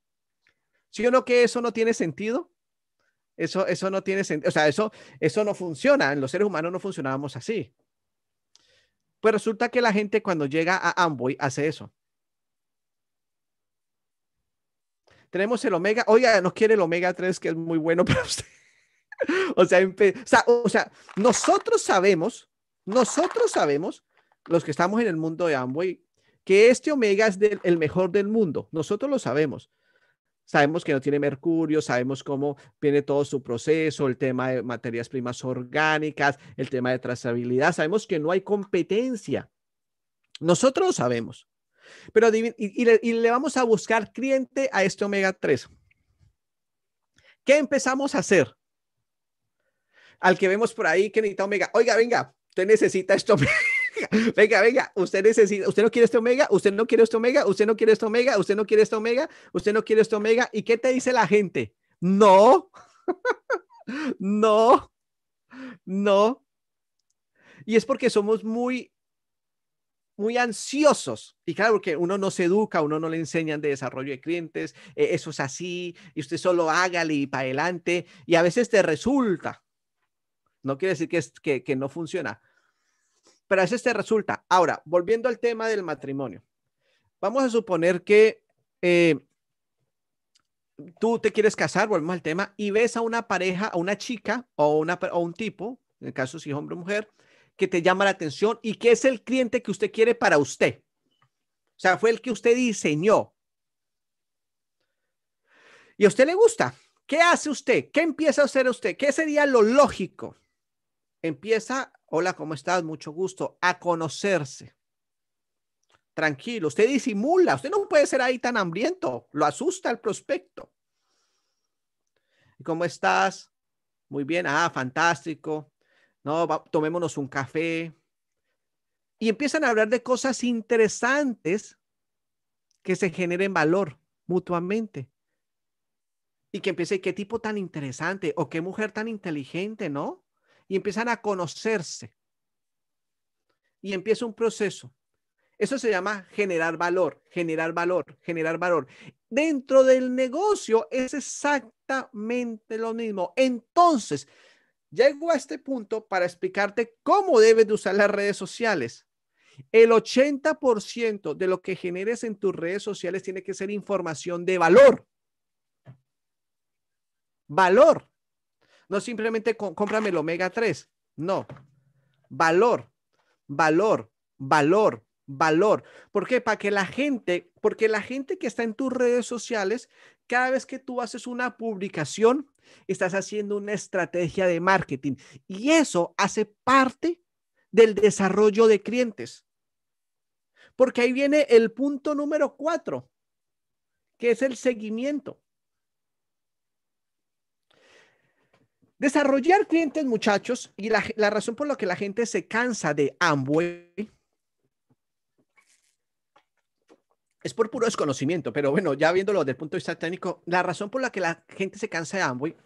¿Sí o no que eso no tiene sentido? Eso, eso no tiene sentido, o sea, eso, eso no funciona, en los seres humanos no funcionábamos así. Pues resulta que la gente cuando llega a Amboy hace eso. Tenemos el omega, oiga, no quiere el omega 3 que es muy bueno para usted. o, sea, o, sea, o sea, nosotros sabemos, nosotros sabemos, los que estamos en el mundo de Amway, que este omega es el mejor del mundo. Nosotros lo sabemos. Sabemos que no tiene mercurio, sabemos cómo viene todo su proceso, el tema de materias primas orgánicas, el tema de trazabilidad. Sabemos que no hay competencia. Nosotros lo sabemos. Pero y, le, y le vamos a buscar cliente a este omega 3. ¿Qué empezamos a hacer? Al que vemos por ahí que necesita omega. Oiga, venga, usted necesita esto venga, venga, usted necesita, usted no quiere este omega, usted no quiere este omega, usted no quiere este omega, usted no quiere este omega, usted no quiere este omega. ¿Y qué te dice la gente? No, no, no. Y es porque somos muy, muy ansiosos. Y claro, porque uno no se educa, uno no le enseñan de desarrollo de clientes, eh, eso es así, y usted solo hágale y para adelante. Y a veces te resulta. No quiere decir que, es, que, que no funciona, pero a veces te resulta. Ahora, volviendo al tema del matrimonio, vamos a suponer que eh, tú te quieres casar, volvemos al tema, y ves a una pareja, a una chica o, una, o un tipo, en el caso si es hombre o mujer, que te llama la atención y que es el cliente que usted quiere para usted. O sea, fue el que usted diseñó. Y a usted le gusta. ¿Qué hace usted? ¿Qué empieza a hacer usted? ¿Qué sería lo lógico? Empieza Hola, ¿cómo estás? Mucho gusto. A conocerse. Tranquilo, usted disimula, usted no puede ser ahí tan hambriento, lo asusta el prospecto. ¿Cómo estás? Muy bien, ah, fantástico. No, tomémonos un café. Y empiezan a hablar de cosas interesantes que se generen valor mutuamente. Y que empiece, qué tipo tan interesante o qué mujer tan inteligente, ¿no? y empiezan a conocerse. Y empieza un proceso. Eso se llama generar valor, generar valor, generar valor. Dentro del negocio es exactamente lo mismo. Entonces, llego a este punto para explicarte cómo debes de usar las redes sociales. El 80% de lo que generes en tus redes sociales tiene que ser información de valor. Valor. No simplemente cómprame el omega 3. No. Valor, valor, valor, valor. ¿Por qué? Para que la gente, porque la gente que está en tus redes sociales, cada vez que tú haces una publicación, estás haciendo una estrategia de marketing y eso hace parte del desarrollo de clientes. Porque ahí viene el punto número cuatro, que es el seguimiento. Desarrollar clientes, muchachos, y la, razón por la que la gente se cansa de Amway es por puro desconocimiento, pero bueno, ya viéndolo desde el punto de vista técnico, la razón por la que la gente se cansa de Amway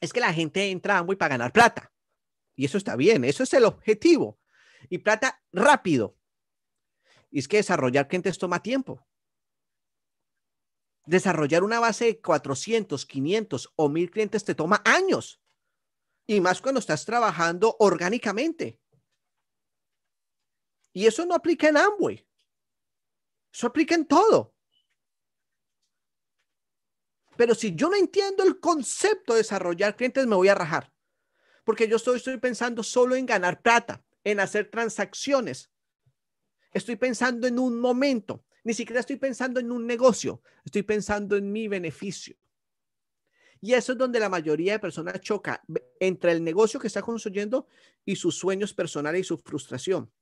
es que la gente entra a Amway para ganar plata. Y eso está bien, eso es el objetivo. Y plata rápido. Y es que desarrollar clientes toma tiempo. Desarrollar una base de 400, 500 o 1000 clientes te toma años. Y más cuando estás trabajando orgánicamente. Y eso no aplica en Amway. Eso aplica en todo. Pero si yo no entiendo el concepto de desarrollar clientes, me voy a rajar. Porque yo estoy, estoy pensando solo en ganar plata, en hacer transacciones. Estoy pensando en un momento. Ni siquiera estoy pensando en un negocio. Estoy pensando en mi beneficio. Y eso es donde la mayoría de personas choca entre el negocio que está construyendo y sus sueños personales y su frustración.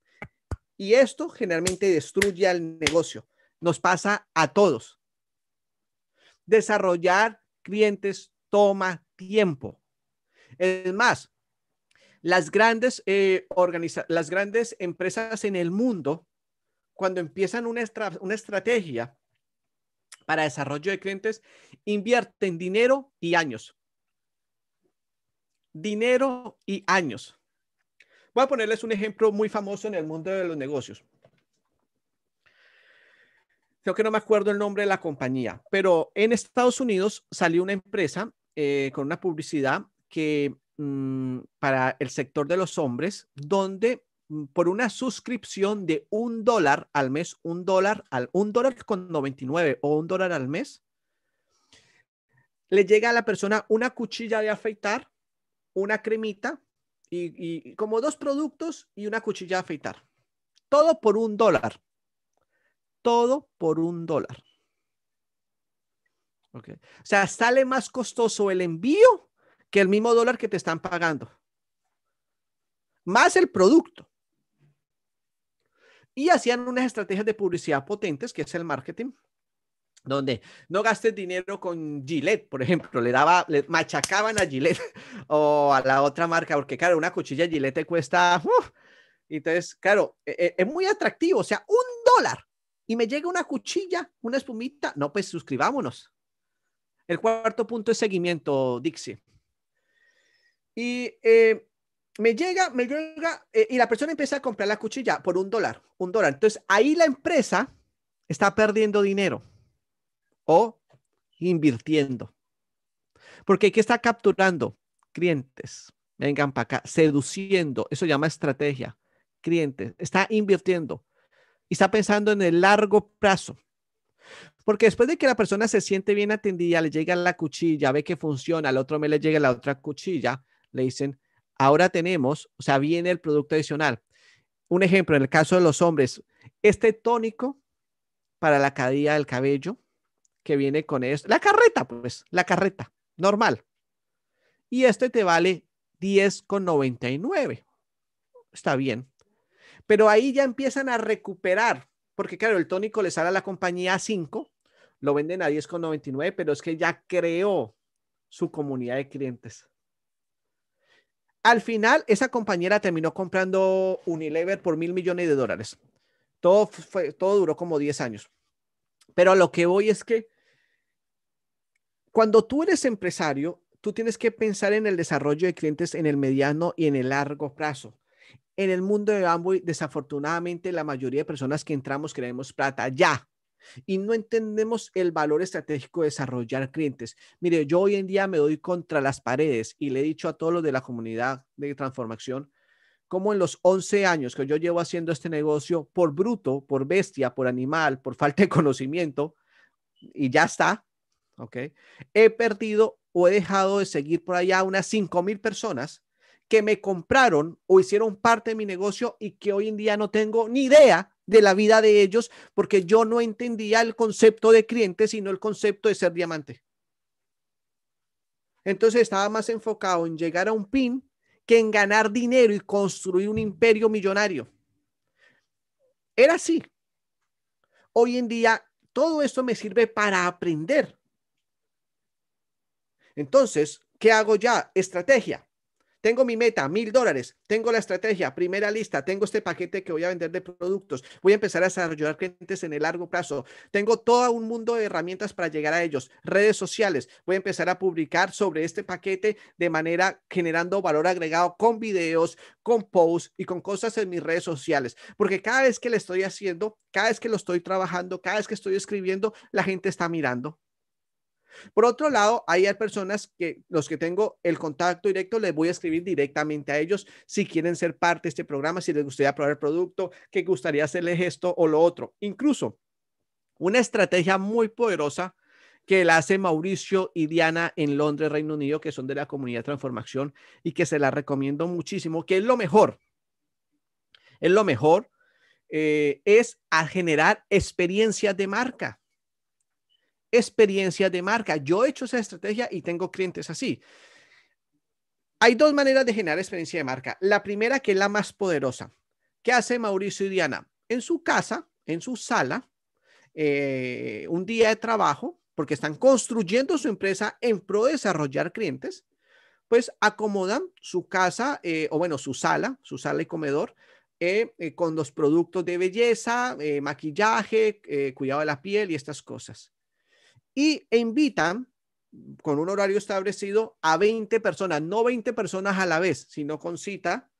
Y esto generalmente destruye al negocio. Nos pasa a todos. Desarrollar clientes toma tiempo. Es más, las grandes, eh, las grandes empresas en el mundo, cuando empiezan una, una estrategia para desarrollo de clientes, invierten dinero y años. Dinero y años. Voy a ponerles un ejemplo muy famoso en el mundo de los negocios. Creo que no me acuerdo el nombre de la compañía, pero en Estados Unidos salió una empresa eh, con una publicidad que mm, para el sector de los hombres, donde mm, por una suscripción de un dólar al mes, un dólar al un dólar con 99 o un dólar al mes, le llega a la persona una cuchilla de afeitar, una cremita y, como dos productos y una cuchilla de afeitar. Todo por un dólar. Todo por un dólar. Okay. O sea, sale más costoso el envío que el mismo dólar que te están pagando. Más el producto. Y hacían unas estrategias de publicidad potentes, que es el marketing, donde no gastes dinero con Gillette, por ejemplo, le daba, le machacaban a Gillette o a la otra marca, porque claro, una cuchilla Gillette te cuesta, entonces, claro, e, e, es muy atractivo, o sea, un dólar y me llega una cuchilla, una espumita, no, pues suscribámonos. El cuarto punto es seguimiento, Dixie. Y eh, me llega, me llega, eh, y la persona empieza a comprar la cuchilla por un dólar, un dólar. Entonces ahí la empresa está perdiendo dinero o invirtiendo. Porque ¿qué está capturando? Clientes. Vengan para acá, seduciendo. Eso llama estrategia. Clientes. Está invirtiendo y está pensando en el largo plazo. Porque después de que la persona se siente bien atendida, le llega la cuchilla, ve que funciona, al otro mes le llega la otra cuchilla, le dicen, ahora tenemos, o sea, viene el producto adicional. Un ejemplo, en el caso de los hombres, este tónico para la caída del cabello que viene con esto, la carreta, pues, la carreta, normal. Y este te vale 10,99. Está bien. Pero ahí ya empiezan a recuperar, porque claro, el tónico le sale a la compañía a 5, lo venden a 10,99, pero es que ya creó su comunidad de clientes. Al final, esa compañera terminó comprando Unilever por mil millones de dólares. Todo, fue, todo duró como 10 años. Pero lo que voy es que cuando tú eres empresario, tú tienes que pensar en el desarrollo de clientes en el mediano y en el largo plazo. En el mundo de Amway, desafortunadamente, la mayoría de personas que entramos queremos plata ya y no entendemos el valor estratégico de desarrollar clientes. Mire, yo hoy en día me doy contra las paredes y le he dicho a todos los de la comunidad de transformación, como en los 11 años que yo llevo haciendo este negocio, por bruto, por bestia, por animal, por falta de conocimiento, y ya está, ¿ok? He perdido o he dejado de seguir por allá unas 5 mil personas que me compraron o hicieron parte de mi negocio y que hoy en día no tengo ni idea de la vida de ellos porque yo no entendía el concepto de cliente, sino el concepto de ser diamante. Entonces estaba más enfocado en llegar a un pin que en ganar dinero y construir un imperio millonario. Era así. Hoy en día todo esto me sirve para aprender. Entonces, ¿qué hago ya? Estrategia. Tengo mi meta, mil dólares. Tengo la estrategia, primera lista. Tengo este paquete que voy a vender de productos. Voy a empezar a desarrollar clientes en el largo plazo. Tengo todo un mundo de herramientas para llegar a ellos. Redes sociales. Voy a empezar a publicar sobre este paquete de manera generando valor agregado con videos, con posts y con cosas en mis redes sociales. Porque cada vez que le estoy haciendo, cada vez que lo estoy trabajando, cada vez que estoy escribiendo, la gente está mirando. Por otro lado, hay personas que los que tengo el contacto directo, les voy a escribir directamente a ellos si quieren ser parte de este programa, si les gustaría probar el producto, que gustaría hacerles esto o lo otro. Incluso una estrategia muy poderosa que la hace Mauricio y Diana en Londres, Reino Unido, que son de la comunidad de transformación y que se la recomiendo muchísimo, que es lo mejor. Es lo mejor, eh, es a generar experiencias de marca experiencia de marca. Yo he hecho esa estrategia y tengo clientes así. Hay dos maneras de generar experiencia de marca. La primera, que es la más poderosa. ¿Qué hace Mauricio y Diana? En su casa, en su sala, eh, un día de trabajo, porque están construyendo su empresa en pro de desarrollar clientes, pues acomodan su casa eh, o bueno, su sala, su sala y comedor eh, con los productos de belleza, maquillaje, cuidado de la piel y estas cosas. Y invitan con un horario establecido a 20 personas, no 20 personas a la vez, sino con cita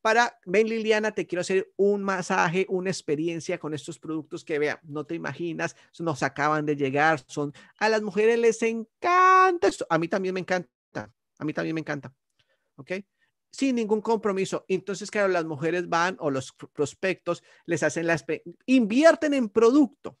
para, ven Liliana, te quiero hacer un masaje, una experiencia con estos productos que vea, no te imaginas, nos acaban de llegar, son, a las mujeres les encanta esto, a mí también me encanta, a mí también me encanta, ¿ok? Sin ningún compromiso. Entonces, claro, las mujeres van o los prospectos les hacen la, invierten en producto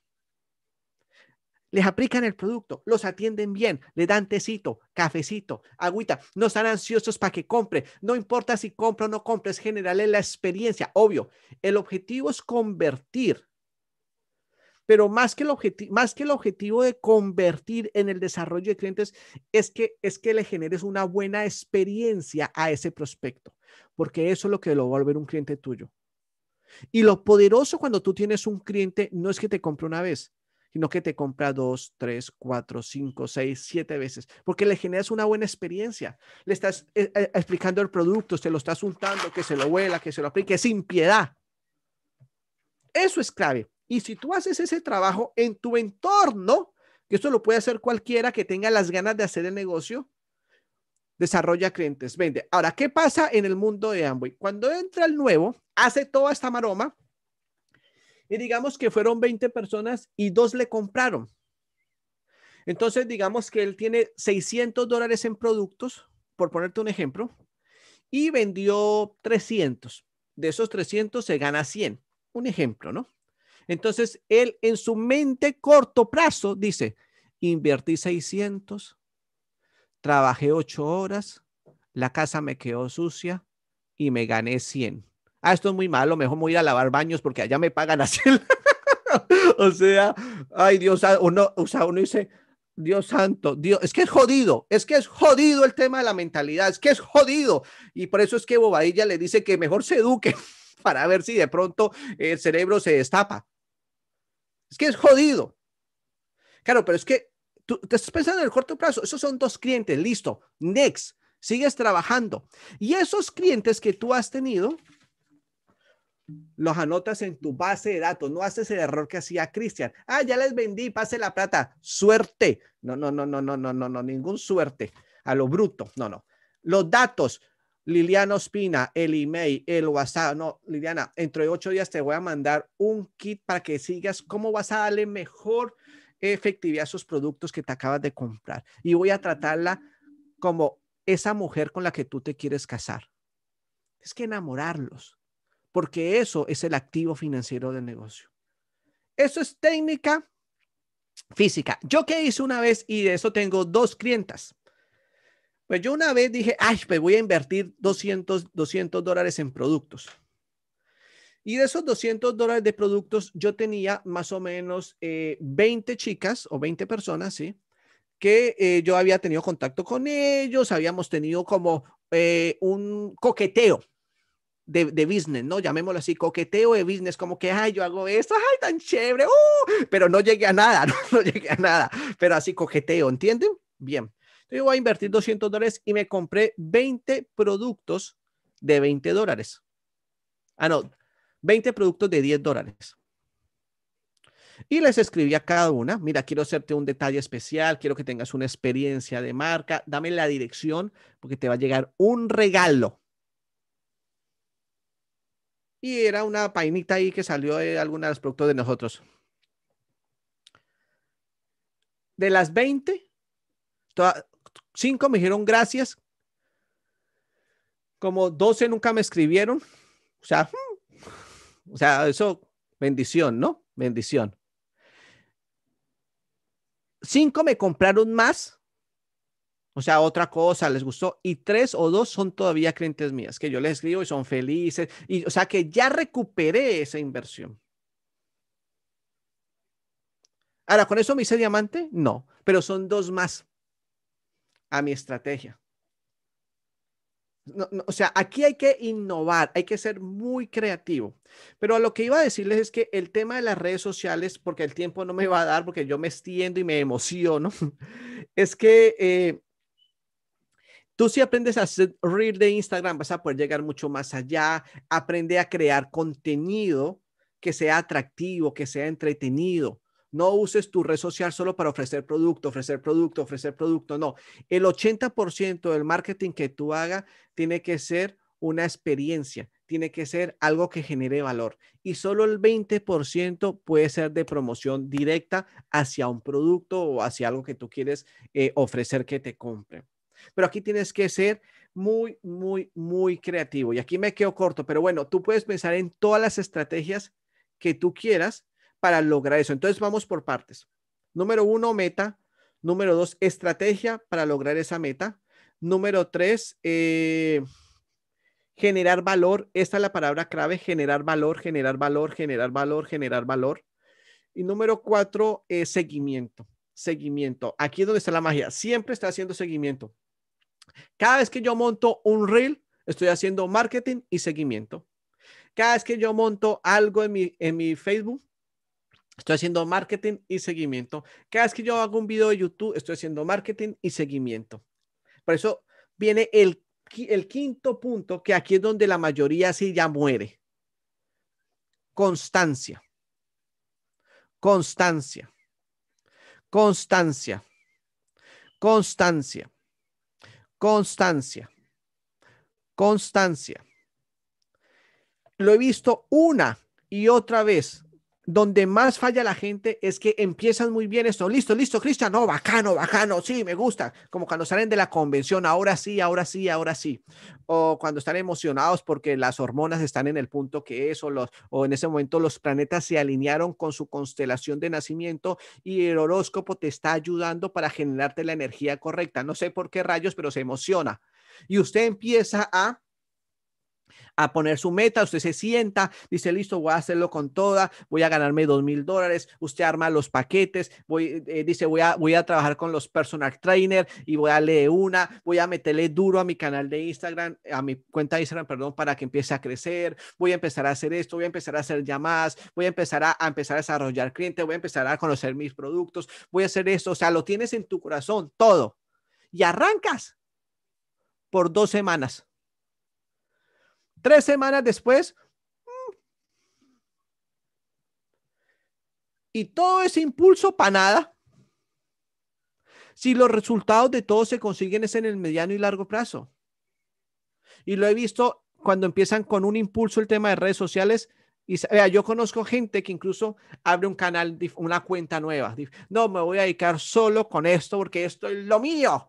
les aplican el producto, los atienden bien, le dan tecito, cafecito, agüita, no están ansiosos para que compre, no importa si compra o no compra, es generarle la experiencia, obvio. El objetivo es convertir, pero más que el más que el objetivo de convertir en el desarrollo de clientes es que es que le generes una buena experiencia a ese prospecto, porque eso es lo que lo va a volver un cliente tuyo. Y lo poderoso cuando tú tienes un cliente no es que te compre una vez, sino que te compra dos, tres, cuatro, cinco, seis, siete veces, porque le generas una buena experiencia. Le estás eh, eh, explicando el producto, se lo estás untando, que se lo huela, que se lo aplique sin piedad. Eso es clave. Y si tú haces ese trabajo en tu entorno, que esto lo puede hacer cualquiera que tenga las ganas de hacer el negocio, desarrolla clientes, vende. Ahora, ¿qué pasa en el mundo de Amway? Cuando entra el nuevo, hace toda esta maroma, y digamos que fueron 20 personas y dos le compraron. Entonces, digamos que él tiene 600 dólares en productos, por ponerte un ejemplo, y vendió 300. De esos 300 se gana 100. Un ejemplo, ¿no? Entonces, él en su mente corto plazo dice, invertí 600, trabajé 8 horas, la casa me quedó sucia y me gané 100 ah, esto es muy malo, mejor voy a ir a lavar baños porque allá me pagan así. o sea, ay Dios, uno, o sea, uno dice, Dios santo, Dios, es que es jodido, es que es jodido el tema de la mentalidad, es que es jodido. Y por eso es que Bobadilla le dice que mejor se eduque para ver si de pronto el cerebro se destapa. Es que es jodido. Claro, pero es que tú te estás pensando en el corto plazo, esos son dos clientes, listo, next, sigues trabajando. Y esos clientes que tú has tenido, los anotas en tu base de datos. No haces el error que hacía Cristian. Ah, ya les vendí, pase la plata. Suerte. No, no, no, no, no, no, no, no, ningún suerte. A lo bruto. No, no. Los datos. Liliana Ospina, el email, el WhatsApp. No, Liliana, entre ocho días te voy a mandar un kit para que sigas cómo vas a darle mejor efectividad a esos productos que te acabas de comprar. Y voy a tratarla como esa mujer con la que tú te quieres casar. Es que enamorarlos porque eso es el activo financiero del negocio. Eso es técnica física. Yo que hice una vez y de eso tengo dos clientas. Pues yo una vez dije, ay, pues voy a invertir 200, 200 dólares en productos. Y de esos 200 dólares de productos, yo tenía más o menos 20 eh, chicas o 20 personas, ¿sí? Que eh, yo había tenido contacto con ellos, habíamos tenido como eh, un coqueteo, de, business, ¿no? Llamémoslo así, coqueteo de business, como que, ay, yo hago esto, ay, tan chévere, uh, pero no llegué a nada, ¿no? no llegué a nada, pero así coqueteo, ¿entienden? Bien. Yo voy a invertir 200 dólares y me compré 20 productos de 20 dólares. Ah, no, 20 productos de 10 dólares. Y les escribí a cada una, mira, quiero hacerte un detalle especial, quiero que tengas una experiencia de marca, dame la dirección porque te va a llegar un regalo y era una painita ahí que salió de algunos de los productos de nosotros. De las 20, cinco me dijeron gracias. Como 12 nunca me escribieron. O sea, o sea, eso, bendición, ¿no? Bendición. Cinco me compraron más o sea, otra cosa les gustó y tres o dos son todavía clientes mías que yo les escribo y son felices. Y, o sea, que ya recuperé esa inversión. Ahora, ¿con eso me hice diamante? No, pero son dos más a mi estrategia. o sea, aquí hay que innovar, hay que ser muy creativo. Pero lo que iba a decirles es que el tema de las redes sociales, porque el tiempo no me va a dar, porque yo me extiendo y me emociono, es que eh, tú si aprendes a hacer de Instagram, vas a poder llegar mucho más allá, aprende a crear contenido que sea atractivo, que sea entretenido. No uses tu red social solo para ofrecer producto, ofrecer producto, ofrecer producto. No, el 80% del marketing que tú hagas tiene que ser una experiencia, tiene que ser algo que genere valor. Y solo el 20% puede ser de promoción directa hacia un producto o hacia algo que tú quieres eh, ofrecer que te compre. Pero aquí tienes que ser muy, muy, muy creativo. Y aquí me quedo corto, pero bueno, tú puedes pensar en todas las estrategias que tú quieras para lograr eso. Entonces vamos por partes. Número uno, meta. Número dos, estrategia para lograr esa meta. Número tres, eh, generar valor. Esta es la palabra clave, generar valor, generar valor, generar valor, generar valor. Y número cuatro, es seguimiento. Seguimiento. Aquí es donde está la magia. Siempre está haciendo seguimiento. Cada vez que yo monto un reel, estoy haciendo marketing y seguimiento. Cada vez que yo monto algo en mi, en mi Facebook, Estoy haciendo marketing y seguimiento. Cada vez que yo hago un video de YouTube, estoy haciendo marketing y seguimiento. Por eso viene el, el quinto punto, que aquí es donde la mayoría sí ya muere. Constancia. Constancia. Constancia. Constancia. Constancia. Constancia. Lo he visto una y otra vez donde más falla la gente es que empiezan muy bien esto, listo, listo, Cristian, no, bacano, bacano, sí, me gusta, como cuando salen de la convención, ahora sí, ahora sí, ahora sí, o cuando están emocionados porque las hormonas están en el punto que es, o, los, o en ese momento los planetas se alinearon con su constelación de nacimiento y el horóscopo te está ayudando para generarte la energía correcta, no sé por qué rayos, pero se emociona. Y usted empieza a a poner su meta, usted se sienta, dice, listo, voy a hacerlo con toda, voy a ganarme dos mil dólares, usted arma los paquetes, voy, eh, dice, voy a, voy a trabajar con los personal trainer y voy a leer una, voy a meterle duro a mi canal de Instagram, a mi cuenta de Instagram, perdón, para que empiece a crecer, voy a empezar a hacer esto, voy a empezar a hacer llamadas, voy a empezar a, a empezar a desarrollar clientes, voy a empezar a conocer mis productos, voy a hacer esto, o sea, lo tienes en tu corazón, todo, y arrancas por dos semanas Tres semanas después, mm, y todo ese impulso para nada. Si los resultados de todo se consiguen es en el mediano y largo plazo. Y lo he visto cuando empiezan con un impulso el tema de redes sociales. Y vea, yo conozco gente que incluso abre un canal, una cuenta nueva. No, me voy a dedicar solo con esto porque esto es lo mío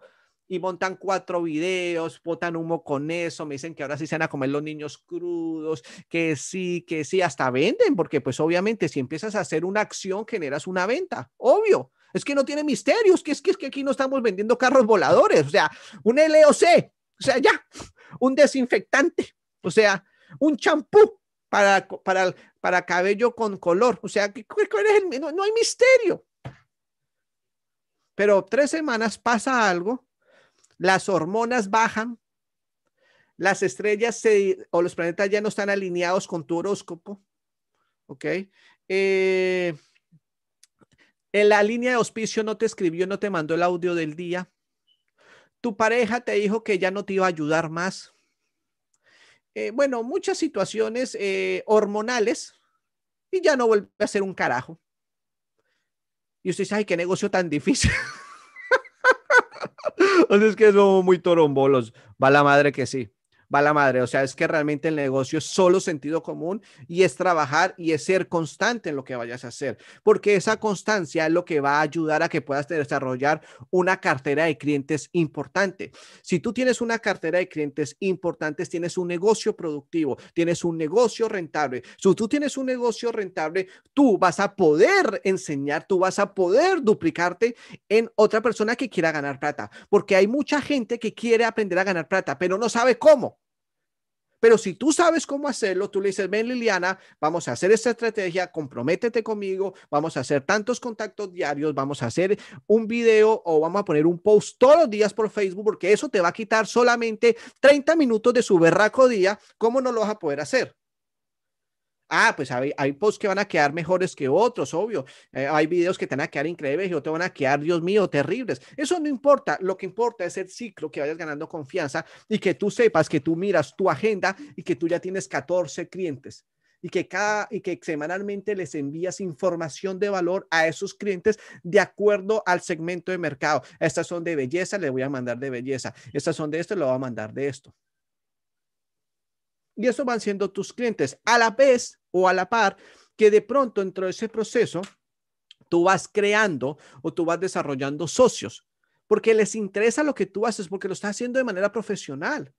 y montan cuatro videos, botan humo con eso, me dicen que ahora sí se van a comer los niños crudos, que sí, que sí, hasta venden, porque pues obviamente si empiezas a hacer una acción generas una venta, obvio. Es que no tiene misterios, que es que, es que aquí no estamos vendiendo carros voladores, o sea, un LOC, o sea, ya, un desinfectante, o sea, un champú para, para, para cabello con color, o sea, no, no hay misterio. Pero tres semanas pasa algo las hormonas bajan, las estrellas o los planetas ya no están alineados con tu horóscopo, ¿ok? Eh, en la línea de auspicio no te escribió, no te mandó el audio del día. Tu pareja te dijo que ya no te iba a ayudar más. Eh, bueno, muchas situaciones eh, hormonales y ya no vuelve a ser un carajo. Y usted dice, ay, qué negocio tan difícil. o es que somos muy torombolos. Va la madre que sí va la madre. O sea, es que realmente el negocio es solo sentido común y es trabajar y es ser constante en lo que vayas a hacer, porque esa constancia es lo que va a ayudar a que puedas desarrollar una cartera de clientes importante. Si tú tienes una cartera de clientes importantes, tienes un negocio productivo, tienes un negocio rentable. Si tú tienes un negocio rentable, tú vas a poder enseñar, tú vas a poder duplicarte en otra persona que quiera ganar plata, porque hay mucha gente que quiere aprender a ganar plata, pero no sabe cómo Pero si tú sabes cómo hacerlo, tú le dices, ven Liliana, vamos a hacer esta estrategia, comprométete conmigo, vamos a hacer tantos contactos diarios, vamos a hacer un video o vamos a poner un post todos los días por Facebook, porque eso te va a quitar solamente 30 minutos de su berraco día. ¿Cómo no lo vas a poder hacer? Ah, pues hay, hay posts que van a quedar mejores que otros, obvio. Eh, hay videos que te van a quedar increíbles y otros van a quedar, Dios mío, terribles. Eso no importa. Lo que importa es el ciclo, que vayas ganando confianza y que tú sepas que tú miras tu agenda y que tú ya tienes 14 clientes y que cada y que semanalmente les envías información de valor a esos clientes de acuerdo al segmento de mercado. Estas son de belleza, le voy a mandar de belleza. Estas son de esto, le voy a mandar de esto. Y eso van siendo tus clientes a la vez o a la par que de pronto dentro de ese proceso tú vas creando o tú vas desarrollando socios porque les interesa lo que tú haces, porque lo estás haciendo de manera profesional.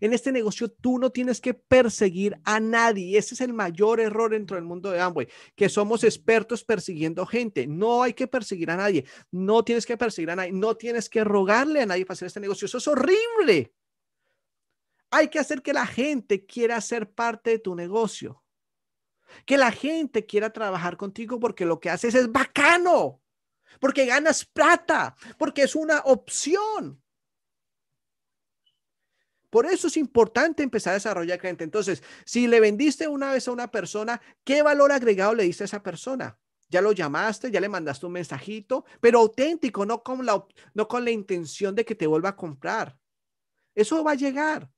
En este negocio tú no tienes que perseguir a nadie. Ese es el mayor error dentro del mundo de Amway, que somos expertos persiguiendo gente. No hay que perseguir a nadie. No tienes que perseguir a nadie. No tienes que rogarle a nadie para hacer este negocio. Eso es horrible. Hay que hacer que la gente quiera ser parte de tu negocio. Que la gente quiera trabajar contigo porque lo que haces es bacano. Porque ganas plata. Porque es una opción. Por eso es importante empezar a desarrollar cliente. Entonces, si le vendiste una vez a una persona, ¿qué valor agregado le diste a esa persona? Ya lo llamaste, ya le mandaste un mensajito, pero auténtico, no con la, no con la intención de que te vuelva a comprar. Eso va a llegar.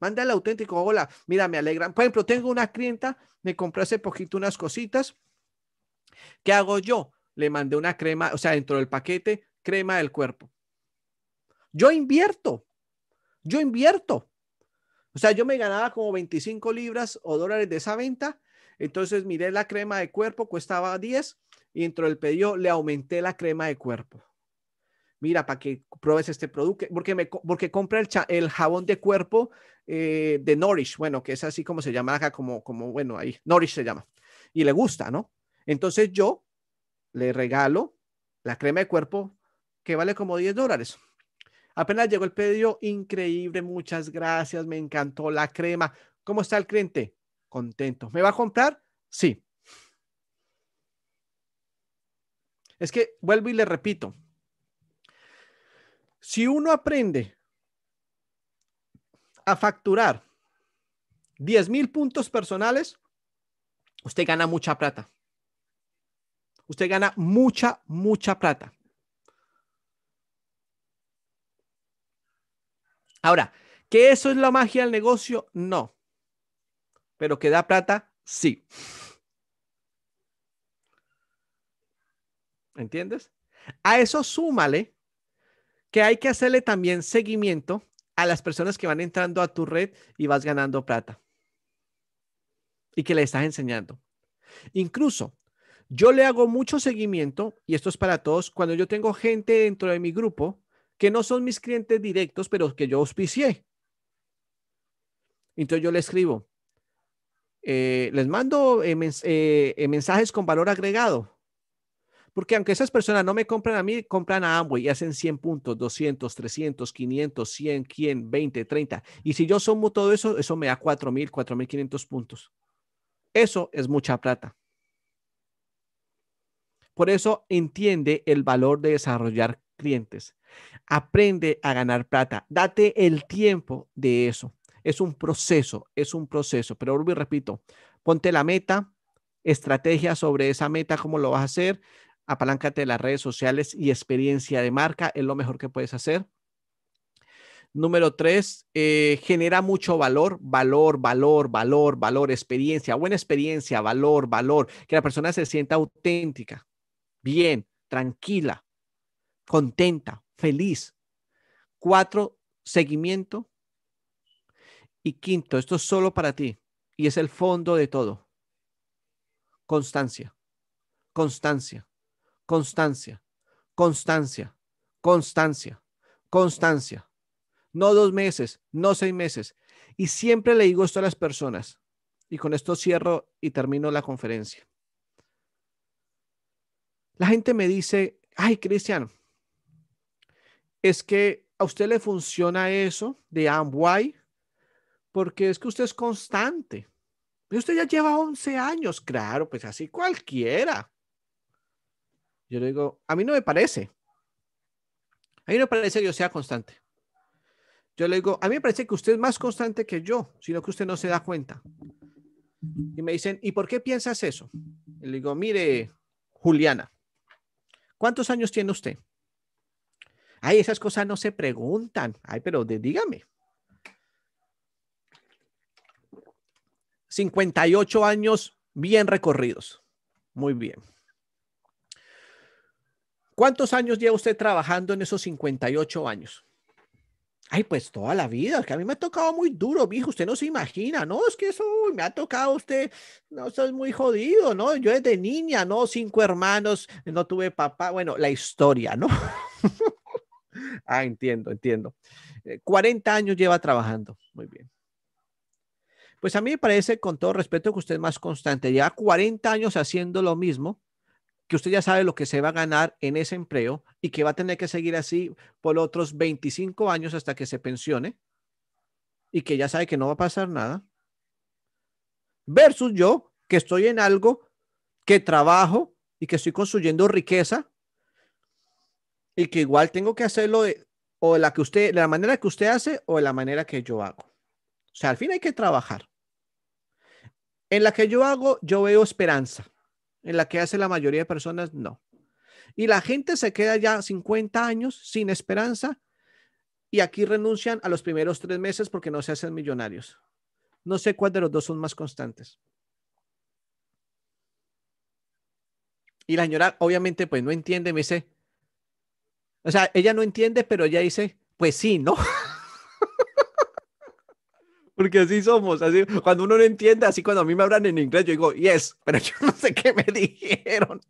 Mándale auténtico. Hola, mira, me alegran. Por ejemplo, tengo una clienta, me compré hace poquito unas cositas. ¿Qué hago yo? Le mandé una crema, o sea, dentro del paquete, crema del cuerpo. Yo invierto. Yo invierto. O sea, yo me ganaba como 25 libras o dólares de esa venta. Entonces miré la crema de cuerpo, costaba 10 y dentro del pedido le aumenté la crema de cuerpo mira, para que pruebes este producto, porque, me, porque compra el, el jabón de cuerpo eh, de Nourish, bueno, que es así como se llama acá, como, como, bueno, ahí, Nourish se llama, y le gusta, ¿no? Entonces yo le regalo la crema de cuerpo que vale como 10 dólares. Apenas llegó el pedido, increíble, muchas gracias, me encantó la crema. ¿Cómo está el cliente? Contento. ¿Me va a comprar? Sí. Es que vuelvo y le repito, si uno aprende a facturar 10 mil puntos personales, usted gana mucha plata. Usted gana mucha, mucha plata. Ahora, ¿que eso es la magia del negocio? No. Pero que da plata, sí. ¿Entiendes? A eso súmale que hay que hacerle también seguimiento a las personas que van entrando a tu red y vas ganando plata. Y que le estás enseñando. Incluso, yo le hago mucho seguimiento, y esto es para todos, cuando yo tengo gente dentro de mi grupo que no son mis clientes directos, pero que yo auspicié. Entonces yo le escribo, eh, les mando eh, eh, mensajes con valor agregado. Porque aunque esas personas no me compran a mí, compran a Amway y hacen 100 puntos, 200, 300, 500, 100, 100, 20, 30. Y si yo sumo todo eso, eso me da 4.000, 4.500 puntos. Eso es mucha plata. Por eso entiende el valor de desarrollar clientes. Aprende a ganar plata. Date el tiempo de eso. Es un proceso, es un proceso. Pero vuelvo y repito, ponte la meta, estrategia sobre esa meta, cómo lo vas a hacer, apaláncate de las redes sociales y experiencia de marca, es lo mejor que puedes hacer. Número tres, eh, genera mucho valor, valor, valor, valor, valor, experiencia, buena experiencia, valor, valor, que la persona se sienta auténtica, bien, tranquila, contenta, feliz. Cuatro, seguimiento. Y quinto, esto es solo para ti y es el fondo de todo. Constancia, constancia constancia, constancia, constancia, constancia. No dos meses, no seis meses. Y siempre le digo esto a las personas. Y con esto cierro y termino la conferencia. La gente me dice, ay, Cristian, es que a usted le funciona eso de Amway porque es que usted es constante. Usted ya lleva 11 años, claro, pues así cualquiera. Yo le digo, a mí no me parece. A mí no me parece que yo sea constante. Yo le digo, a mí me parece que usted es más constante que yo, sino que usted no se da cuenta. Y me dicen, ¿y por qué piensas eso? Y le digo, mire, Juliana, ¿cuántos años tiene usted? Ay, esas cosas no se preguntan. Ay, pero dígame. 58 años bien recorridos. Muy bien. ¿Cuántos años lleva usted trabajando en esos 58 años? Ay, pues toda la vida, que a mí me ha tocado muy duro, viejo, usted no se imagina, no, es que eso me ha tocado usted, no, eso es muy jodido, ¿no? Yo desde niña, ¿no? Cinco hermanos, no tuve papá, bueno, la historia, ¿no? ah, entiendo, entiendo. 40 eh, años lleva trabajando, muy bien. Pues a mí me parece, con todo respeto, que usted es más constante. Lleva 40 años haciendo lo mismo, que usted ya sabe lo que se va a ganar en ese empleo y que va a tener que seguir así por otros 25 años hasta que se pensione y que ya sabe que no va a pasar nada. Versus yo, que estoy en algo, que trabajo y que estoy construyendo riqueza y que igual tengo que hacerlo o de la que usted, de la manera que usted hace o de la manera que yo hago. O sea, al fin hay que trabajar. En la que yo hago, yo veo esperanza. En la que hace la mayoría de personas, no. Y la gente se queda ya 50 años sin esperanza y aquí renuncian a los primeros tres meses porque no se hacen millonarios. No sé cuál de los dos son más constantes. Y la señora obviamente pues no entiende, me dice, o sea, ella no entiende, pero ella dice, pues sí, ¿no? Porque así somos, así, cuando uno no entiende, así cuando a mí me hablan en inglés, yo digo, yes, pero yo no sé qué me dijeron.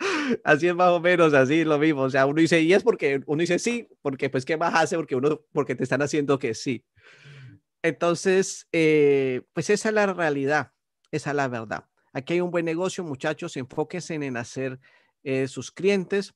Así es más o menos, así lo mismo. O sea, uno dice yes porque uno dice sí, porque pues qué más hace porque uno, porque te están haciendo que sí. Entonces, eh, pues esa es la realidad, esa es la verdad. Aquí hay un buen negocio, muchachos, enfóquense en hacer eh, sus clientes.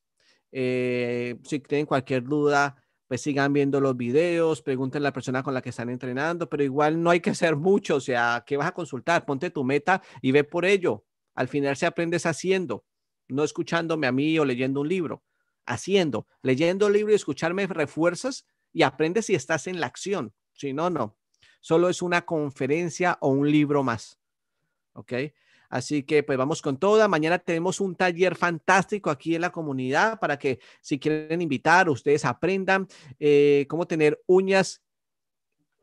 Eh, si tienen cualquier duda, pues sigan viendo los videos, pregunten a la persona con la que están entrenando, pero igual no hay que hacer mucho, o sea, ¿qué vas a consultar? Ponte tu meta y ve por ello. Al final se aprendes haciendo, no escuchándome a mí o leyendo un libro, haciendo, leyendo el libro y escucharme refuerzas y aprendes si estás en la acción. Si no, no. Solo es una conferencia o un libro más. ¿Ok? Así que pues vamos con toda. Mañana tenemos un taller fantástico aquí en la comunidad para que si quieren invitar, ustedes aprendan eh, cómo tener uñas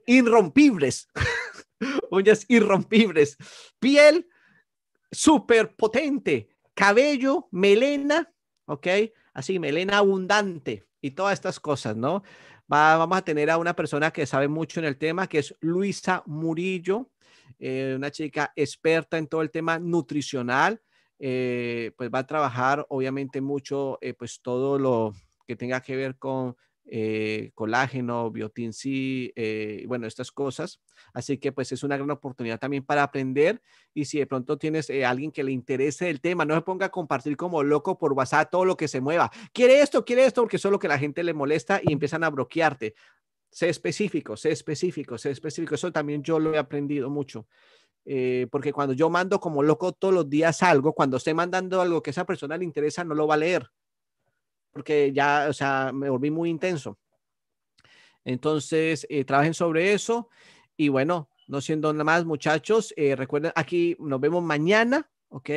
irrompibles. uñas irrompibles. Piel súper potente. Cabello, melena, ¿ok? Así, melena abundante y todas estas cosas, ¿no? vamos a tener a una persona que sabe mucho en el tema, que es Luisa Murillo. Eh, una chica experta en todo el tema nutricional, eh, pues va a trabajar obviamente mucho, eh, pues todo lo que tenga que ver con colágeno, biotin C, bueno, estas cosas. Así que pues es una gran oportunidad también para aprender y si de pronto tienes alguien que le interese el tema, no se ponga a compartir como loco por WhatsApp todo lo que se mueva. Quiere esto, quiere esto, porque eso es lo que la gente le molesta y empiezan a bloquearte. Sé específico, sé específico, sé específico. Eso también yo lo he aprendido mucho. Eh, porque cuando yo mando como loco todos los días algo, cuando estoy mandando algo que a esa persona le interesa, no lo va a leer. Porque ya, o sea, me volví muy intenso. Entonces, eh, trabajen sobre eso. Y bueno, no siendo nada más, muchachos, eh, recuerden, aquí nos vemos mañana, ¿ok?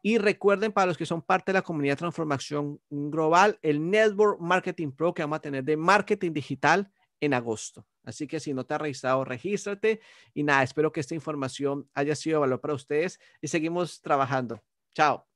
Y recuerden para los que son parte de la comunidad Transformación Global, el Network Marketing Pro que vamos a tener de marketing digital en agosto. Así que si no te has registrado, regístrate. Y nada, espero que esta información haya sido de valor para ustedes y seguimos trabajando. Chao.